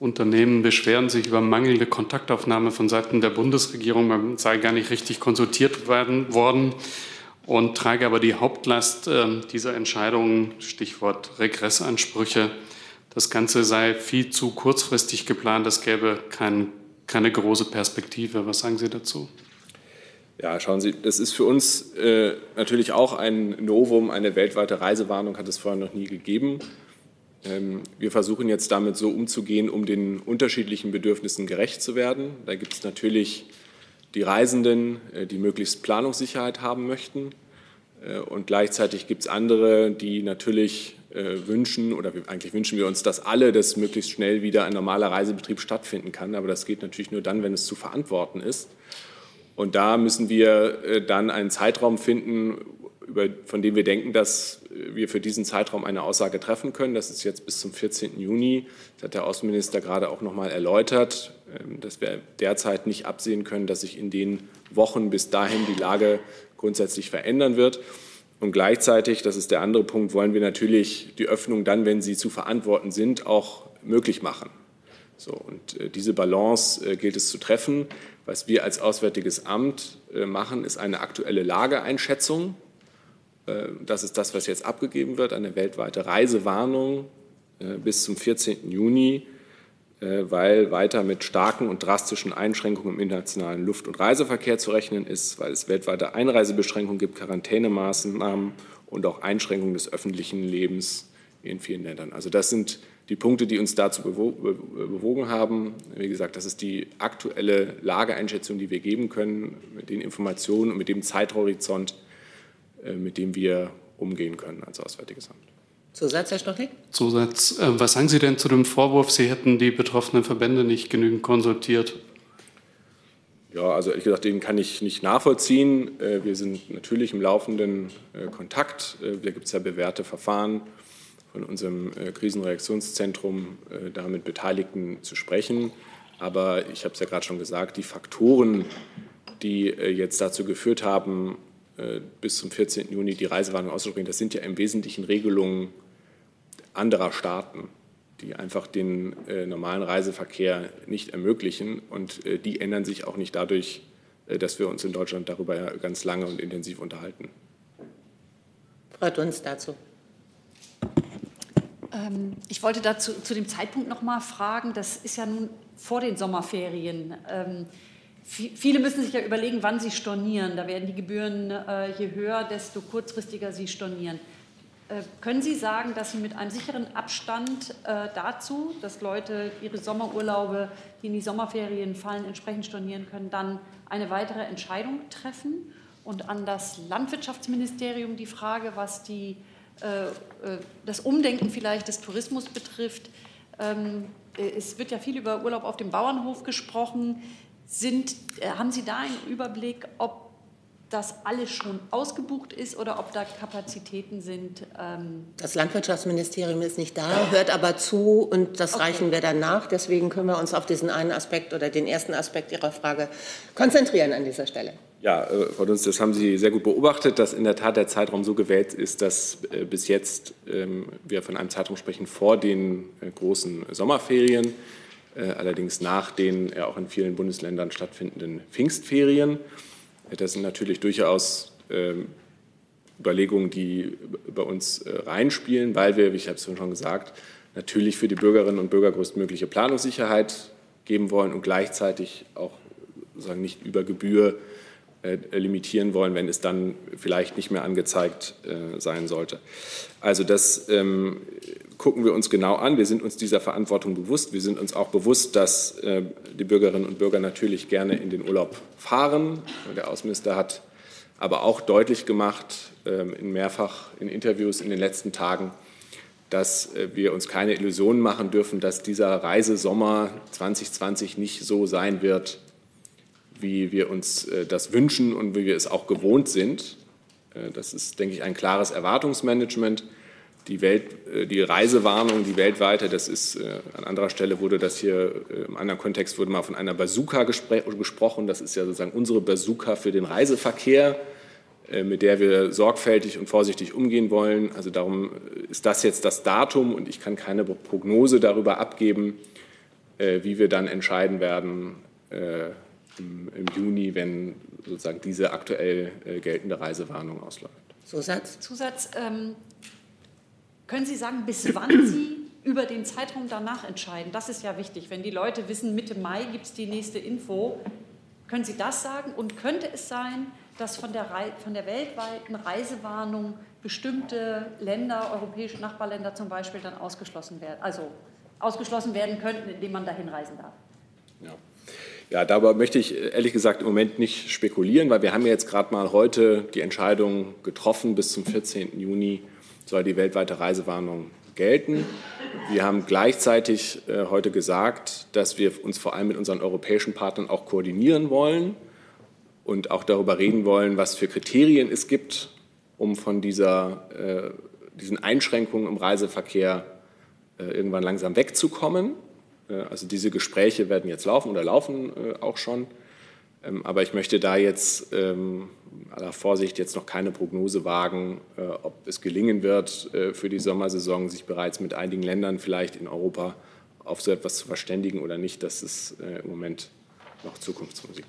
Unternehmen beschweren sich über mangelnde Kontaktaufnahme von Seiten der Bundesregierung. Man sei gar nicht richtig konsultiert werden, worden und trage aber die Hauptlast äh, dieser Entscheidungen, Stichwort Regressansprüche. Das Ganze sei viel zu kurzfristig geplant. Es gäbe kein, keine große Perspektive. Was sagen Sie dazu? Ja, schauen Sie, das ist für uns äh, natürlich auch ein Novum. Eine weltweite Reisewarnung hat es vorher noch nie gegeben. Ähm, wir versuchen jetzt damit so umzugehen, um den unterschiedlichen Bedürfnissen gerecht zu werden. Da gibt es natürlich die Reisenden, äh, die möglichst Planungssicherheit haben möchten. Äh, und gleichzeitig gibt es andere, die natürlich äh, wünschen, oder eigentlich wünschen wir uns, dass alle, dass möglichst schnell wieder ein normaler Reisebetrieb stattfinden kann. Aber das geht natürlich nur dann, wenn es zu verantworten ist. Und da müssen wir dann einen Zeitraum finden, über, von dem wir denken, dass wir für diesen Zeitraum eine Aussage treffen können. Das ist jetzt bis zum 14. Juni. Das hat der Außenminister gerade auch noch mal erläutert, ähm, dass wir derzeit nicht absehen können, dass sich in den Wochen bis dahin die Lage grundsätzlich verändern wird. Und gleichzeitig, das ist der andere Punkt, wollen wir natürlich die Öffnung dann, wenn sie zu verantworten sind, auch möglich machen. So, und äh, diese Balance äh, gilt es zu treffen. Was wir als Auswärtiges Amt äh, machen, ist eine aktuelle Lageeinschätzung. Äh, das ist das, was jetzt abgegeben wird, eine weltweite Reisewarnung äh, bis zum 14. Juni, äh, weil weiter mit starken und drastischen Einschränkungen im internationalen Luft- und Reiseverkehr zu rechnen ist, weil es weltweite Einreisebeschränkungen gibt, Quarantänemaßnahmen und auch Einschränkungen des öffentlichen Lebens in vielen Ländern. Also das sind die Punkte, die uns dazu bewogen haben. Wie gesagt, das ist die aktuelle Lageeinschätzung, die wir geben können, mit den Informationen und mit dem Zeithorizont, mit dem wir umgehen können als Auswärtiges Amt. Zusatz, Herr Stochnik? Zusatz. Äh, was sagen Sie denn zu dem Vorwurf, Sie hätten die betroffenen Verbände nicht genügend konsultiert? Ja, also ehrlich gesagt, den kann ich nicht nachvollziehen. Äh, wir sind natürlich im laufenden Kontakt. Da gibt es ja bewährte Verfahren von unserem Krisenreaktionszentrum, damit Beteiligten zu sprechen. Aber ich habe es ja gerade schon gesagt, die Faktoren, die jetzt dazu geführt haben, äh, bis zum 14. Juni die Reisewarnung auszusprechen, das sind ja im Wesentlichen Regelungen anderer Staaten, die einfach den äh, normalen Reiseverkehr nicht ermöglichen. Und äh, die ändern sich auch nicht dadurch, äh, dass wir uns in Deutschland darüber ja ganz lange und intensiv unterhalten. Frau Dunst dazu. Ähm, ich wollte dazu zu dem Zeitpunkt noch mal fragen. Das ist ja nun vor den Sommerferien. Ähm, Viele müssen sich ja überlegen, wann sie stornieren. Da werden die Gebühren, äh, je höher, desto kurzfristiger sie stornieren. Äh, können Sie sagen, dass Sie mit einem sicheren Abstand äh, dazu, dass Leute ihre Sommerurlaube, die in die Sommerferien fallen, entsprechend stornieren können, dann eine weitere Entscheidung treffen? Und an das Landwirtschaftsministerium die Frage, was die, das Umdenken vielleicht des Tourismus betrifft. Ähm, es wird ja viel über Urlaub auf dem Bauernhof gesprochen. Sind, äh, haben Sie da einen Überblick, ob das alles schon ausgebucht ist oder ob da Kapazitäten sind? Ähm das Landwirtschaftsministerium ist nicht da, hört aber zu und das okay. reichen wir dann nach. Deswegen können wir uns auf diesen einen Aspekt oder den ersten Aspekt Ihrer Frage konzentrieren an dieser Stelle. Ja, äh, Frau Dunst, das haben Sie sehr gut beobachtet, dass in der Tat der Zeitraum so gewählt ist, dass äh, bis jetzt ähm, wir von einem Zeitraum sprechen vor den äh, großen Sommerferien. Äh, allerdings nach den ja auch in vielen Bundesländern stattfindenden Pfingstferien. Das sind natürlich durchaus ähm, Überlegungen, die bei uns äh, reinspielen, weil wir, wie ich habe es schon gesagt, natürlich für die Bürgerinnen und Bürger größtmögliche Planungssicherheit geben wollen und gleichzeitig auch sagen nicht über Gebühr äh, limitieren wollen, wenn es dann vielleicht nicht mehr angezeigt sein sollte. Also das ähm, gucken wir uns genau an. Wir sind uns dieser Verantwortung bewusst. Wir sind uns auch bewusst, dass äh, die Bürgerinnen und Bürger natürlich gerne in den Urlaub fahren. Der Außenminister hat aber auch deutlich gemacht, äh, in mehrfach in Interviews in den letzten Tagen, dass äh, wir uns keine Illusionen machen dürfen, dass dieser Reisesommer 2020 nicht so sein wird, wie wir uns äh, das wünschen und wie wir es auch gewohnt sind. Das ist, denke ich, ein klares Erwartungsmanagement die, Welt, äh, die Reisewarnung, die weltweite, das ist äh, an anderer Stelle wurde das hier äh, im anderen Kontext wurde mal von einer Bazooka gesprochen. Das ist ja sozusagen unsere Bazooka für den Reiseverkehr, mit der wir sorgfältig und vorsichtig umgehen wollen. Also darum ist das jetzt das Datum und ich kann keine Prognose darüber abgeben, wie wir dann entscheiden werden im, im Juni, wenn sozusagen diese aktuell geltende Reisewarnung ausläuft. Zusatz? Zusatz. Ähm können Sie sagen, bis wann Sie über den Zeitraum danach entscheiden? Das ist ja wichtig. Wenn die Leute wissen, Mitte Mai gibt es die nächste Info, können Sie das sagen? Und könnte es sein, dass von der, von der weltweiten Reisewarnung bestimmte Länder, europäische Nachbarländer zum Beispiel, dann ausgeschlossen werden, also ausgeschlossen werden könnten, indem man dahin reisen darf? Ja. Ja, darüber möchte ich ehrlich gesagt im Moment nicht spekulieren, weil wir haben ja jetzt gerade mal heute die Entscheidung getroffen, bis zum 14. Juni soll die weltweite Reisewarnung gelten. Wir haben gleichzeitig äh, heute gesagt, dass wir uns vor allem mit unseren europäischen Partnern auch koordinieren wollen und auch darüber reden wollen, was für Kriterien es gibt, um von dieser, äh, diesen Einschränkungen im Reiseverkehr äh, irgendwann langsam wegzukommen. Äh, also diese Gespräche werden jetzt laufen oder laufen äh, auch schon. Ähm, aber ich möchte da jetzt ähm, aller Vorsicht jetzt noch keine Prognose wagen, äh, ob es gelingen wird, äh, für die Sommersaison sich bereits mit einigen Ländern vielleicht in Europa auf so etwas zu verständigen oder nicht. Das ist äh, im Moment noch Zukunftsmusik.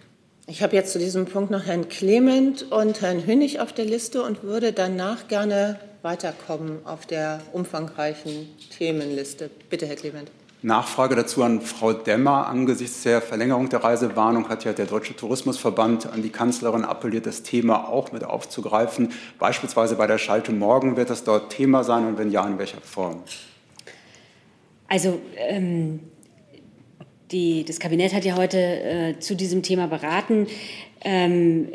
Ich habe jetzt zu diesem Punkt noch Herrn Clement und Herrn Hünig auf der Liste und würde danach gerne weiterkommen auf der umfangreichen Themenliste. Bitte, Herr Clement. Nachfrage dazu an Frau Demmer. Angesichts der Verlängerung der Reisewarnung hat ja der Deutsche Tourismusverband an die Kanzlerin appelliert, das Thema auch mit aufzugreifen. Beispielsweise bei der Schalte morgen wird das dort Thema sein und wenn ja, in welcher Form? Also ähm, die, das Kabinett hat ja heute äh, zu diesem Thema beraten. Ähm,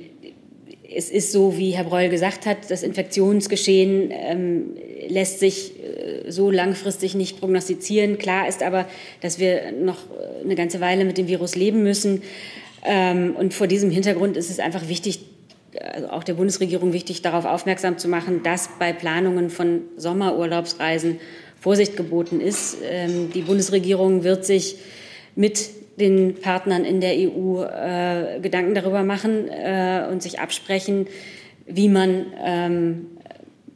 es ist so, wie Herr Breul gesagt hat, das Infektionsgeschehen ähm, lässt sich äh, so langfristig nicht prognostizieren. Klar ist aber, dass wir noch eine ganze Weile mit dem Virus leben müssen. Ähm, und vor diesem Hintergrund ist es einfach wichtig, also auch der Bundesregierung wichtig, darauf aufmerksam zu machen, dass bei Planungen von Sommerurlaubsreisen Vorsicht geboten ist. Ähm, die Bundesregierung wird sich mit den Partnern in der EU äh, Gedanken darüber machen äh, und sich absprechen, wie man, ähm,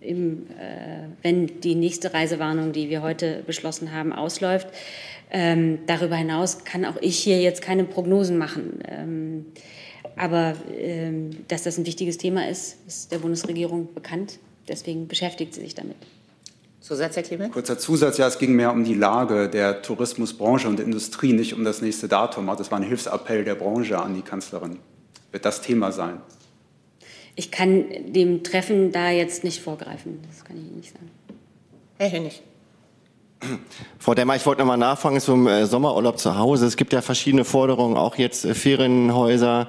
im, äh, wenn die nächste Reisewarnung, die wir heute beschlossen haben, ausläuft. Ähm, darüber hinaus kann auch ich hier jetzt keine Prognosen machen. Ähm, aber ähm, dass das ein wichtiges Thema ist, ist der Bundesregierung bekannt. Deswegen beschäftigt sie sich damit. Zusatz, Herr Clement? Kurzer Zusatz, ja, es ging mehr um die Lage der Tourismusbranche und der Industrie, nicht um das nächste Datum. Das war ein Hilfsappell der Branche an die Kanzlerin. Wird das Thema sein? Ich kann dem Treffen da jetzt nicht vorgreifen. Das kann ich Ihnen nicht sagen. Herr Hönig. Frau Demmer, ich wollte noch mal nachfragen zum äh, Sommerurlaub zu Hause. Es gibt ja verschiedene Forderungen, auch jetzt äh, Ferienhäuser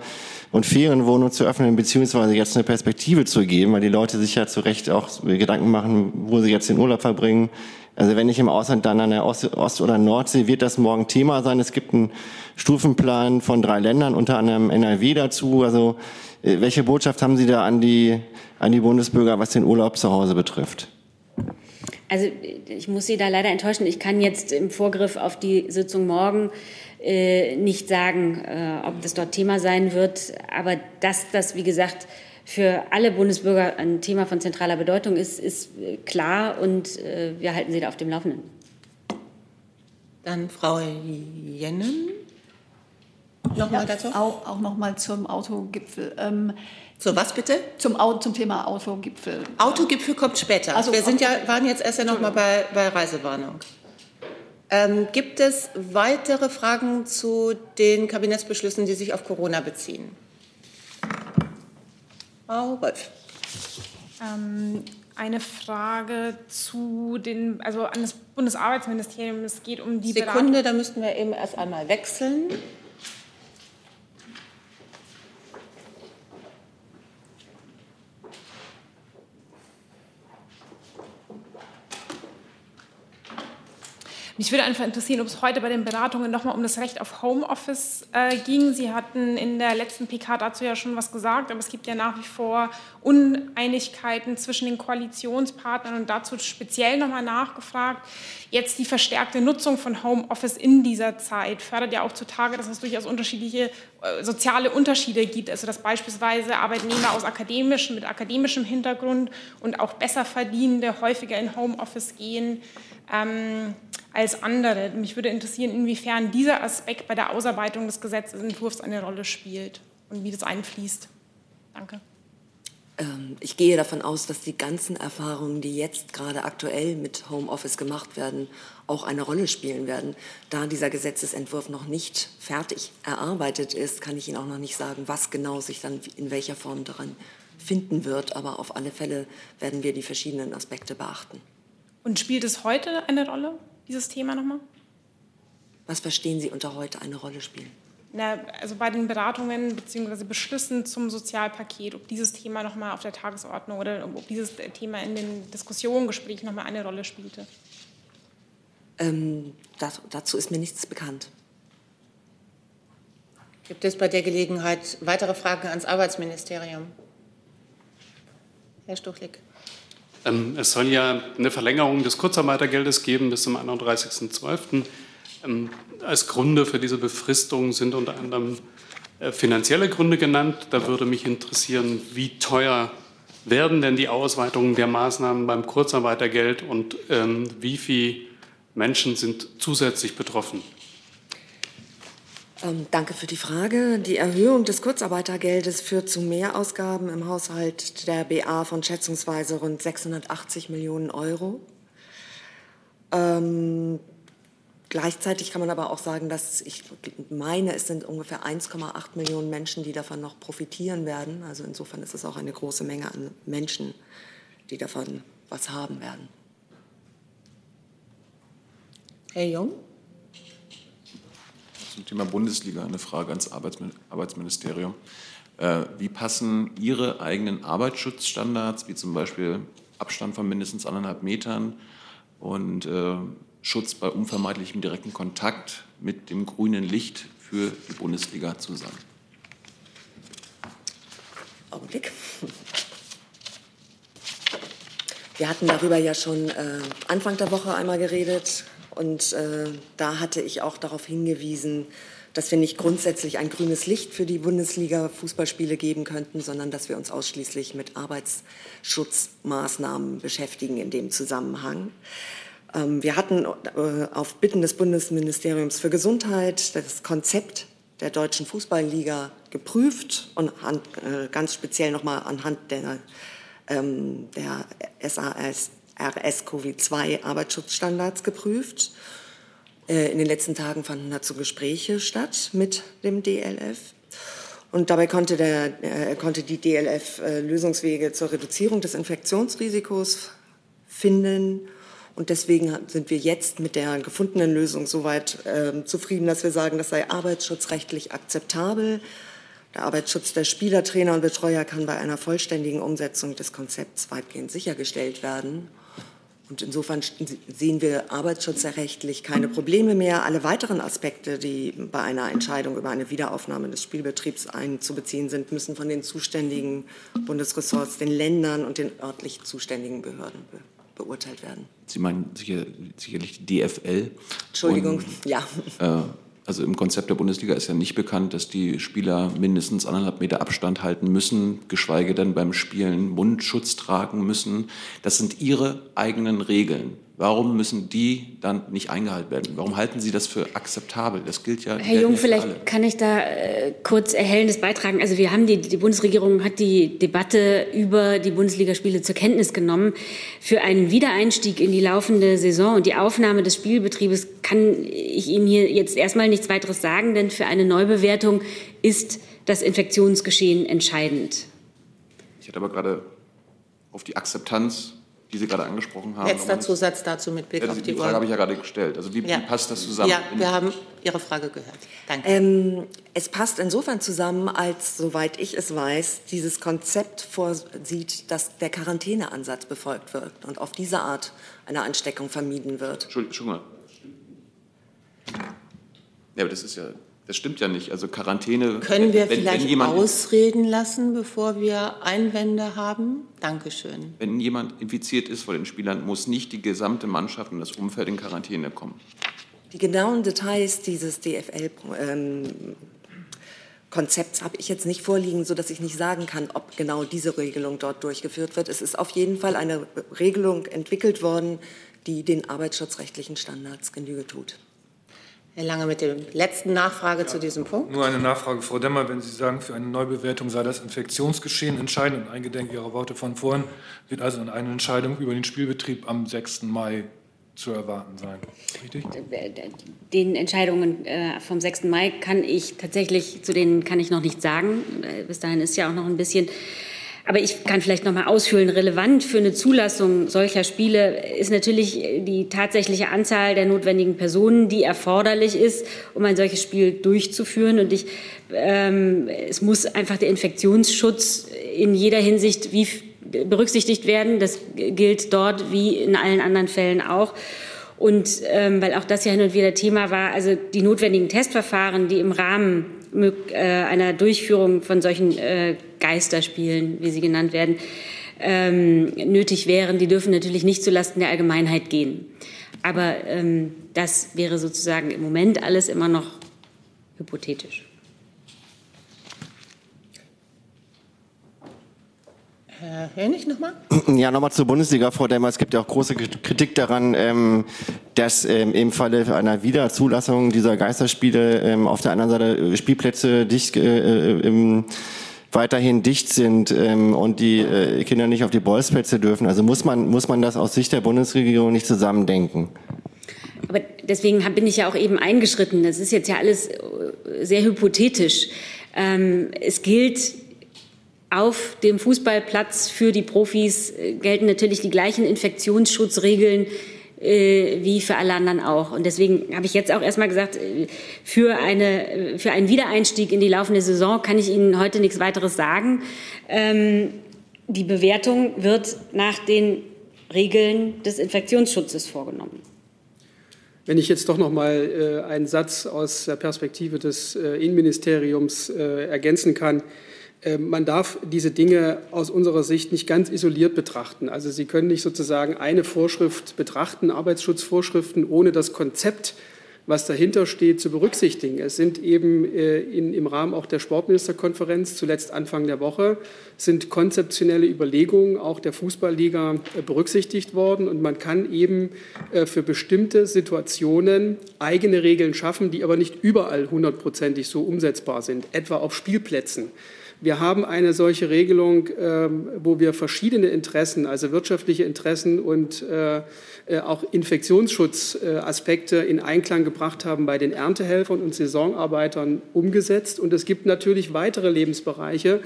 und Ferienwohnungen zu öffnen, beziehungsweise jetzt eine Perspektive zu geben, weil die Leute sich ja zu Recht auch Gedanken machen, wo sie jetzt den Urlaub verbringen. Also wenn nicht im Ausland, dann an der Ost-, Ost oder Nordsee wird das morgen Thema sein. Es gibt einen Stufenplan von drei Ländern, unter anderem NRW dazu. Also welche Botschaft haben Sie da an die, an die Bundesbürger, was den Urlaub zu Hause betrifft? Also ich muss Sie da leider enttäuschen. Ich kann jetzt im Vorgriff auf die Sitzung morgen äh, nicht sagen, äh, ob das dort Thema sein wird. Aber dass das, wie gesagt, für alle Bundesbürger ein Thema von zentraler Bedeutung ist, ist äh, klar und äh, wir halten Sie da auf dem Laufenden. Dann Frau Jennen. Nochmal dazu? Auch, auch nochmal zum Autogipfel. Ähm, so, was bitte? Zum, zum Thema Autogipfel. Autogipfel kommt später. Also, Wir sind ja, waren jetzt erst ja noch mal bei, bei Reisewarnung. Ähm, gibt es weitere Fragen zu den Kabinettsbeschlüssen, die sich auf Corona beziehen? Frau Wolf. Ähm, eine Frage zu den, also an das Bundesarbeitsministerium. Es geht um die Sekunde, Beratung. da müssten wir eben erst einmal wechseln. Mich würde einfach interessieren, ob es heute bei den Beratungen nochmal um das Recht auf Homeoffice äh, ging. Sie hatten in der letzten PK dazu ja schon was gesagt, aber es gibt ja nach wie vor Uneinigkeiten zwischen den Koalitionspartnern und dazu speziell nochmal nachgefragt. Jetzt die verstärkte Nutzung von Homeoffice in dieser Zeit fördert ja auch zutage, dass es durchaus unterschiedliche äh, soziale Unterschiede gibt. Also dass beispielsweise Arbeitnehmer aus akademischem, mit akademischem Hintergrund und auch besser verdienende häufiger in Homeoffice gehen. Ähm, als andere. Mich würde interessieren, inwiefern dieser Aspekt bei der Ausarbeitung des Gesetzentwurfs eine Rolle spielt und wie das einfließt. Danke. Ähm, ich gehe davon aus, dass die ganzen Erfahrungen, die jetzt gerade aktuell mit Homeoffice gemacht werden, auch eine Rolle spielen werden. Da dieser Gesetzesentwurf noch nicht fertig erarbeitet ist, kann ich Ihnen auch noch nicht sagen, was genau sich dann in welcher Form daran finden wird. Aber auf alle Fälle werden wir die verschiedenen Aspekte beachten. Und spielt es heute eine Rolle? dieses Thema nochmal? Was verstehen Sie unter heute eine Rolle spielen? Na, also bei den Beratungen bzw. Beschlüssen zum Sozialpaket, ob dieses Thema nochmal auf der Tagesordnung oder ob dieses Thema in den Diskussionen, Gesprächen nochmal eine Rolle spielte? Ähm, das, dazu ist mir nichts bekannt. Gibt es bei der Gelegenheit weitere Fragen ans Arbeitsministerium? Herr Stuchlik. Ähm, es soll ja eine Verlängerung des Kurzarbeitergeldes geben bis zum 31.12. Ähm, als Gründe für diese Befristung sind unter anderem äh, finanzielle Gründe genannt. Da würde mich interessieren, wie teuer werden denn die Ausweitungen der Maßnahmen beim Kurzarbeitergeld und ähm, wie viele Menschen sind zusätzlich betroffen? Ähm, danke für die Frage. Die Erhöhung des Kurzarbeitergeldes führt zu Mehrausgaben im Haushalt der BA von schätzungsweise rund 680 Millionen Euro. Ähm, gleichzeitig kann man aber auch sagen, dass ich meine, es sind ungefähr 1,8 Millionen Menschen, die davon noch profitieren werden. Also insofern ist es auch eine große Menge an Menschen, die davon was haben werden. Herr Jung? Zum Thema Bundesliga eine Frage ans Arbeitsministerium. Äh, wie passen Ihre eigenen Arbeitsschutzstandards, wie zum Beispiel Abstand von mindestens anderthalb Metern und äh, Schutz bei unvermeidlichem direkten Kontakt mit dem grünen Licht für die Bundesliga zusammen? Augenblick. Wir hatten darüber ja schon äh, Anfang der Woche einmal geredet. Und äh, da hatte ich auch darauf hingewiesen, dass wir nicht grundsätzlich ein grünes Licht für die Bundesliga-Fußballspiele geben könnten, sondern dass wir uns ausschließlich mit Arbeitsschutzmaßnahmen beschäftigen in dem Zusammenhang. Ähm, wir hatten äh, auf Bitten des Bundesministeriums für Gesundheit das Konzept der deutschen Fußballliga geprüft und an, äh, ganz speziell nochmal anhand der, ähm, der SAS RS-CoV-2 Arbeitsschutzstandards geprüft. Äh, in den letzten Tagen fanden dazu Gespräche statt mit dem DLF. Und dabei konnte, der, äh, konnte die DLF äh, Lösungswege zur Reduzierung des Infektionsrisikos finden. Und deswegen sind wir jetzt mit der gefundenen Lösung soweit äh, zufrieden, dass wir sagen, das sei arbeitsschutzrechtlich akzeptabel. Der Arbeitsschutz der Spieler, Trainer und Betreuer kann bei einer vollständigen Umsetzung des Konzepts weitgehend sichergestellt werden. Und insofern sehen wir arbeitsschutzrechtlich keine Probleme mehr. Alle weiteren Aspekte, die bei einer Entscheidung über eine Wiederaufnahme des Spielbetriebs einzubeziehen sind, müssen von den zuständigen Bundesressorts, den Ländern und den örtlich zuständigen Behörden be beurteilt werden. Sie meinen sicher, sicherlich die DFL. Entschuldigung, und, ja. Äh, also im Konzept der Bundesliga ist ja nicht bekannt, dass die Spieler mindestens anderthalb Meter Abstand halten müssen, geschweige denn beim Spielen Mundschutz tragen müssen. Das sind ihre eigenen Regeln. Warum müssen die dann nicht eingehalten werden? Warum halten Sie das für akzeptabel? Das gilt ja. Herr Jung, vielleicht kann ich da äh, kurz Erhellendes beitragen. Also wir haben die, die Bundesregierung hat die Debatte über die Bundesligaspiele zur Kenntnis genommen. Für einen Wiedereinstieg in die laufende Saison und die Aufnahme des Spielbetriebes kann ich Ihnen hier jetzt erstmal nichts weiteres sagen, denn für eine Neubewertung ist das Infektionsgeschehen entscheidend. Ich hatte aber gerade auf die Akzeptanz die Sie gerade angesprochen haben. Letzter Zusatz dazu mit Blick ja, auf die, die Frage habe ich ja gerade gestellt. Also wie, ja. wie, passt das zusammen? Ja, wir haben Ihre Frage gehört. Danke. Ähm, es passt insofern zusammen, als, soweit ich es weiß, dieses Konzept vorsieht, dass der Quarantäneansatz befolgt wird und auf diese Art eine Ansteckung vermieden wird. Entschuldigung. Ja, aber das ist ja das stimmt ja nicht. Also Quarantäne. Können wir wenn, vielleicht wenn jemand, ausreden lassen, bevor wir Einwände haben? Dankeschön. Wenn jemand infiziert ist vor den Spielern, muss nicht die gesamte Mannschaft und das Umfeld in Quarantäne kommen. Die genauen Details dieses DFL ähm, Konzepts habe ich jetzt nicht vorliegen, sodass ich nicht sagen kann, ob genau diese Regelung dort durchgeführt wird. Es ist auf jeden Fall eine Regelung entwickelt worden, die den arbeitsschutzrechtlichen Standards Genüge tut. Herr Lange mit der letzten Nachfrage ja, zu diesem Punkt. Nur eine Nachfrage, Frau Demmer, wenn Sie sagen, für eine Neubewertung sei das Infektionsgeschehen entscheidend und eingedenk Ihrer Worte von vorhin, wird also eine Entscheidung über den Spielbetrieb am 6. Mai zu erwarten sein. Richtig? Den Entscheidungen äh, vom 6. Mai kann ich tatsächlich, zu denen kann ich noch nichts sagen. Äh, bis dahin ist ja auch noch ein bisschen aber ich kann vielleicht noch mal ausführen, relevant für eine Zulassung solcher Spiele ist natürlich die tatsächliche Anzahl der notwendigen Personen, die erforderlich ist, um ein solches Spiel durchzuführen. Und ich, ähm, es muss einfach der Infektionsschutz in jeder Hinsicht wie berücksichtigt werden. Das gilt dort wie in allen anderen Fällen auch. Und ähm, weil auch das ja hin und wieder Thema war, also die notwendigen Testverfahren, die im Rahmen einer Durchführung von solchen äh, Geisterspielen, wie sie genannt werden, ähm, nötig wären. Die dürfen natürlich nicht zulasten der Allgemeinheit gehen. Aber ähm, das wäre sozusagen im Moment alles immer noch hypothetisch. Herr Hönig nochmal? Ja, nochmal zur Bundesliga, Frau Demmer. Es gibt ja auch große Kritik daran, ähm, dass ähm, im Falle einer Wiederzulassung dieser Geisterspiele ähm, auf der anderen Seite äh, Spielplätze dicht, äh, äh, weiterhin dicht sind ähm, und die äh, Kinder nicht auf die Bolzplätze dürfen. Also muss man, muss man das aus Sicht der Bundesregierung nicht zusammendenken? Aber deswegen bin ich ja auch eben eingeschritten. Das ist jetzt ja alles sehr hypothetisch. Ähm, es gilt auf dem Fußballplatz für die Profis äh, gelten natürlich die gleichen Infektionsschutzregeln äh, wie für alle anderen auch. Und deswegen habe ich jetzt auch erstmal gesagt, äh, für, eine, für einen Wiedereinstieg in die laufende Saison kann ich Ihnen heute nichts weiteres sagen. Ähm, die Bewertung wird nach den Regeln des Infektionsschutzes vorgenommen. Wenn ich jetzt doch noch mal einen Satz aus der Perspektive des Innenministeriums ergänzen kann. Ähm, man darf diese Dinge aus unserer Sicht nicht ganz isoliert betrachten. Also Sie können nicht sozusagen eine Vorschrift betrachten, Arbeitsschutzvorschriften, ohne das Konzept, was dahinter steht, zu berücksichtigen. Es sind eben äh, in, im Rahmen auch der Sportministerkonferenz, zuletzt Anfang der Woche, sind konzeptionelle Überlegungen auch der Fußballliga äh, berücksichtigt worden. Und man kann eben äh, für bestimmte Situationen eigene Regeln schaffen, die aber nicht überall hundertprozentig so umsetzbar sind, etwa auf Spielplätzen. Wir haben eine solche Regelung, ähm, wo wir verschiedene Interessen, also wirtschaftliche Interessen und äh, äh, auch Infektionsschutzaspekte in Einklang gebracht haben bei den Erntehelfern und Saisonarbeitern umgesetzt. Und es gibt natürlich weitere Lebensbereiche,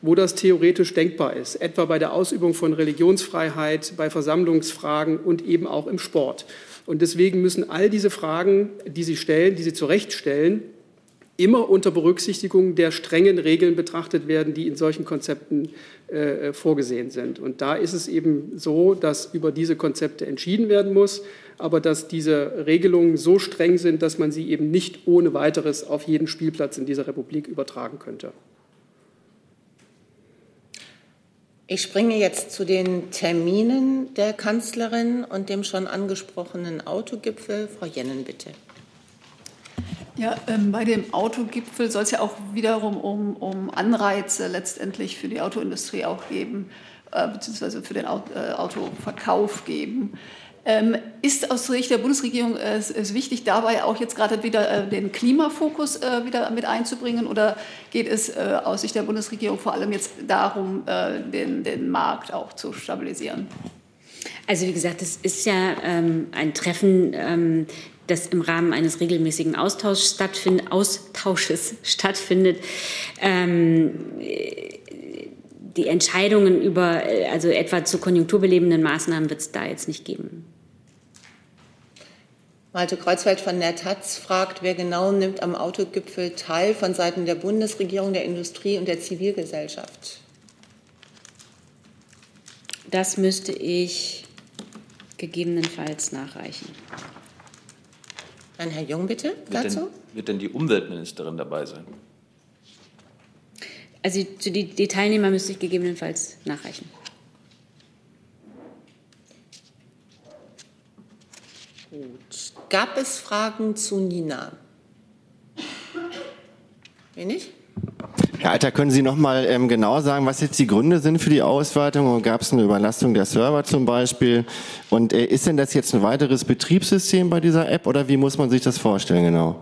wo das theoretisch denkbar ist, etwa bei der Ausübung von Religionsfreiheit, bei Versammlungsfragen und eben auch im Sport. Und deswegen müssen all diese Fragen, die Sie stellen, die Sie zu Recht stellen, immer unter Berücksichtigung der strengen Regeln betrachtet werden, die in solchen Konzepten äh, vorgesehen sind. Und da ist es eben so, dass über diese Konzepte entschieden werden muss, aber dass diese Regelungen so streng sind, dass man sie eben nicht ohne weiteres auf jeden Spielplatz in dieser Republik übertragen könnte. Ich springe jetzt zu den Terminen der Kanzlerin und dem schon angesprochenen Autogipfel. Frau Jennen, bitte. Ja, ähm, bei dem Autogipfel soll es ja auch wiederum um, um Anreize letztendlich für die Autoindustrie auch geben, äh, beziehungsweise für den äh, Autoverkauf geben. Ähm, ist aus Sicht der Bundesregierung äh, wichtig, dabei auch jetzt gerade wieder äh, den Klimafokus äh, wieder mit einzubringen oder geht es äh, aus Sicht der Bundesregierung vor allem jetzt darum, den, den Markt auch zu stabilisieren? Also wie gesagt, es ist ja ähm, ein Treffen ähm, das im Rahmen eines regelmäßigen Austauschs stattfind, Austausches stattfindet. Ähm, die Entscheidungen über, also etwa zu konjunkturbelebenden Maßnahmen wird es da jetzt nicht geben. Malte Kreuzfeld von der Taz fragt, wer genau nimmt am Autogipfel teil von Seiten der Bundesregierung, der Industrie und der Zivilgesellschaft? Das müsste ich gegebenenfalls nachreichen. Dann Herr Jung, bitte, dazu. Wird denn, wird denn die Umweltministerin dabei sein? Also die, die Teilnehmer müsste ich gegebenenfalls nachreichen. Gut. Gab es Fragen zu Nina? Wenig? Herr Alter, können Sie noch mal ähm, genau sagen, was jetzt die Gründe sind für die Ausweitung? Gab es eine Überlastung der Server zum Beispiel? Und äh, ist denn das jetzt ein weiteres Betriebssystem bei dieser App oder wie muss man sich das vorstellen genau?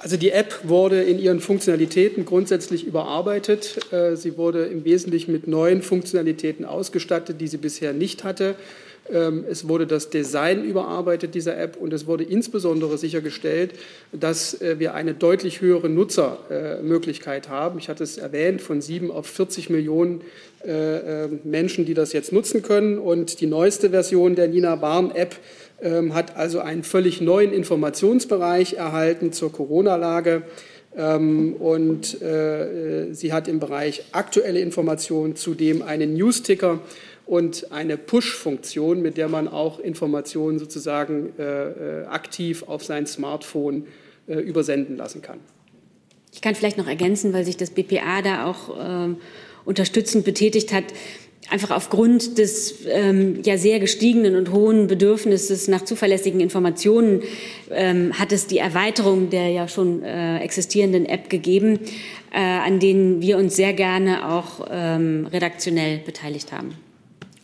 Also die App wurde in ihren Funktionalitäten grundsätzlich überarbeitet. Äh, sie wurde im Wesentlichen mit neuen Funktionalitäten ausgestattet, die sie bisher nicht hatte. Ähm, es wurde das Design überarbeitet dieser App und es wurde insbesondere sichergestellt, dass äh, wir eine deutlich höhere Nutzermöglichkeit haben. Ich hatte es erwähnt, von sieben auf 40 Millionen äh, ähm, Menschen, die das jetzt nutzen können. Und die neueste Version der Nina Warn App ähm, hat also einen völlig neuen Informationsbereich erhalten zur Corona-Lage. Und äh, sie hat im Bereich aktuelle Informationen zudem einen News-Ticker und eine Push-Funktion, mit der man auch Informationen sozusagen äh, äh, aktiv auf sein Smartphone äh, übersenden lassen kann. Ich kann vielleicht noch ergänzen, weil sich das BPA da auch ähm, unterstützend betätigt hat, einfach aufgrund des ähm, ja sehr gestiegenen und hohen Bedürfnisses nach zuverlässigen Informationen ähm, hat es die Erweiterung der ja schon äh, existierenden App gegeben, äh, an denen wir uns sehr gerne auch ähm, redaktionell beteiligt haben,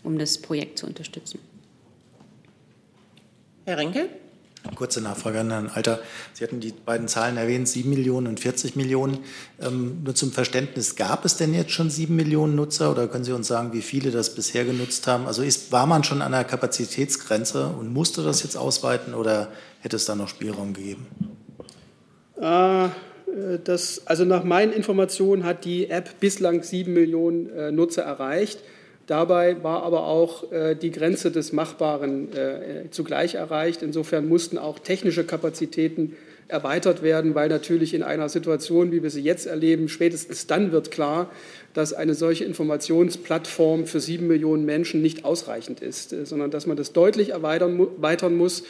um das Projekt zu unterstützen. Herr Rinke? Kurze Nachfrage an Herrn Alter. Sie hatten die beiden Zahlen erwähnt, 7 Millionen und 40 Millionen. Ähm, nur zum Verständnis, gab es denn jetzt schon 7 Millionen Nutzer oder können Sie uns sagen, wie viele das bisher genutzt haben? Also ist, war man schon an der Kapazitätsgrenze und musste das jetzt ausweiten oder hätte es da noch Spielraum gegeben? Äh, das, also nach meinen Informationen hat die App bislang 7 Millionen äh, Nutzer erreicht. Dabei war aber auch äh, die Grenze des Machbaren äh, zugleich erreicht. Insofern mussten auch technische Kapazitäten erweitert werden, weil natürlich in einer Situation, wie wir sie jetzt erleben, spätestens dann wird klar, dass eine solche Informationsplattform für sieben Millionen Menschen nicht ausreichend ist, äh, sondern dass man das deutlich erweitern, muss.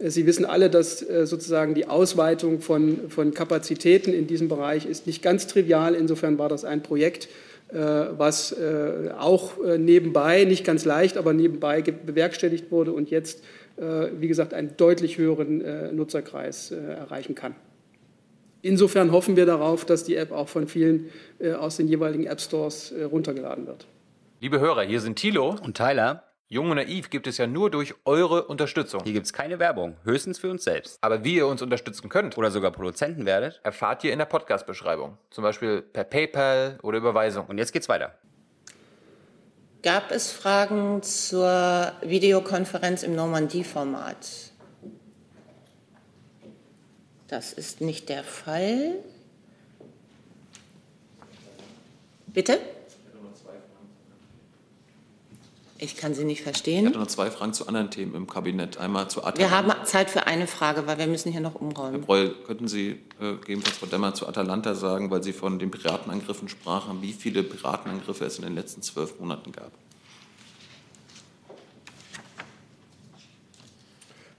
Sie wissen alle, dass sozusagen die Ausweitung von, von Kapazitäten in diesem Bereich ist nicht ganz trivial. Insofern war das ein Projekt, was äh, auch äh, nebenbei, nicht ganz leicht, aber nebenbei bewerkstelligt wurde und jetzt, wie gesagt, einen deutlich höheren Nutzerkreis erreichen kann. Insofern hoffen wir darauf, dass die App auch von vielen aus den jeweiligen App Stores runtergeladen wird. Liebe Hörer, hier sind Thilo und Tyler. Jung und Naiv gibt es ja nur durch eure Unterstützung. Hier gibt es keine Werbung, höchstens für uns selbst. Aber wie ihr uns unterstützen könnt oder sogar Produzenten werdet, erfahrt ihr in der Podcast-Beschreibung. Zum Beispiel per PayPal oder Überweisung. Und jetzt geht's weiter. Gab es Fragen zur Videokonferenz im Normandie-Format? Das ist nicht der Fall. Bitte? Ich kann Sie nicht verstehen. Ich hatte noch zwei Fragen zu anderen Themen im Kabinett. Einmal zu Atalanta. Wir haben Zeit für eine Frage, weil wir müssen hier noch umräumen. Herr Breul, könnten Sie äh, gegebenenfalls Frau Demmer zu Atalanta sagen, weil Sie von den Piratenangriffen sprachen, wie viele Piratenangriffe es in den letzten zwölf Monaten gab?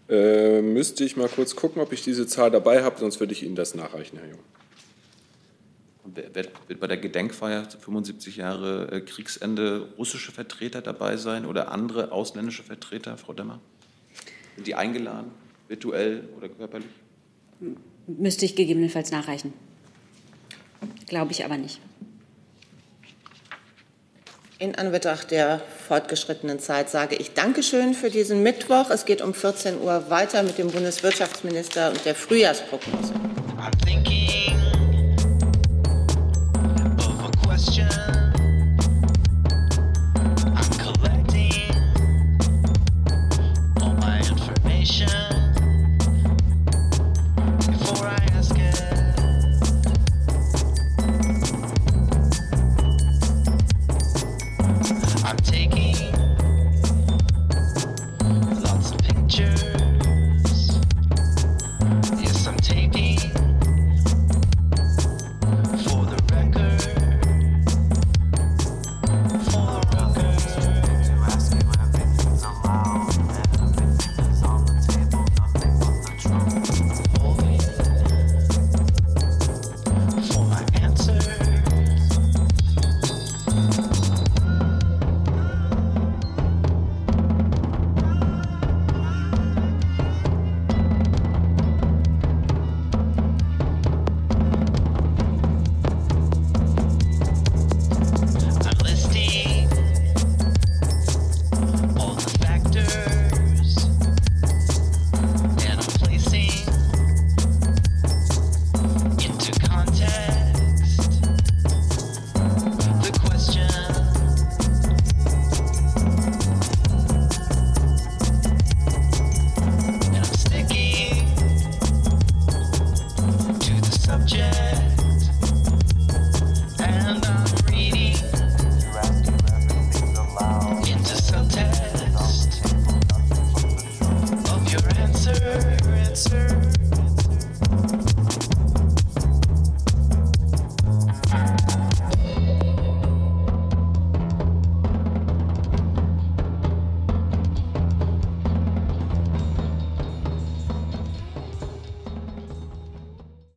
Äh, müsste ich mal kurz gucken, ob ich diese Zahl dabei habe, sonst würde ich Ihnen das nachreichen, Herr Jung. Wird, wird bei der Gedenkfeier zu 75 Jahre äh, Kriegsende russische Vertreter dabei sein oder andere ausländische Vertreter, Frau Demmer? Sind die eingeladen, virtuell oder körperlich? Müsste ich gegebenenfalls nachreichen. Glaube ich aber nicht. In Anbetracht der fortgeschrittenen Zeit sage ich Dankeschön für diesen Mittwoch. Es geht um 14 Uhr weiter mit dem Bundeswirtschaftsminister und der Frühjahrsprognose.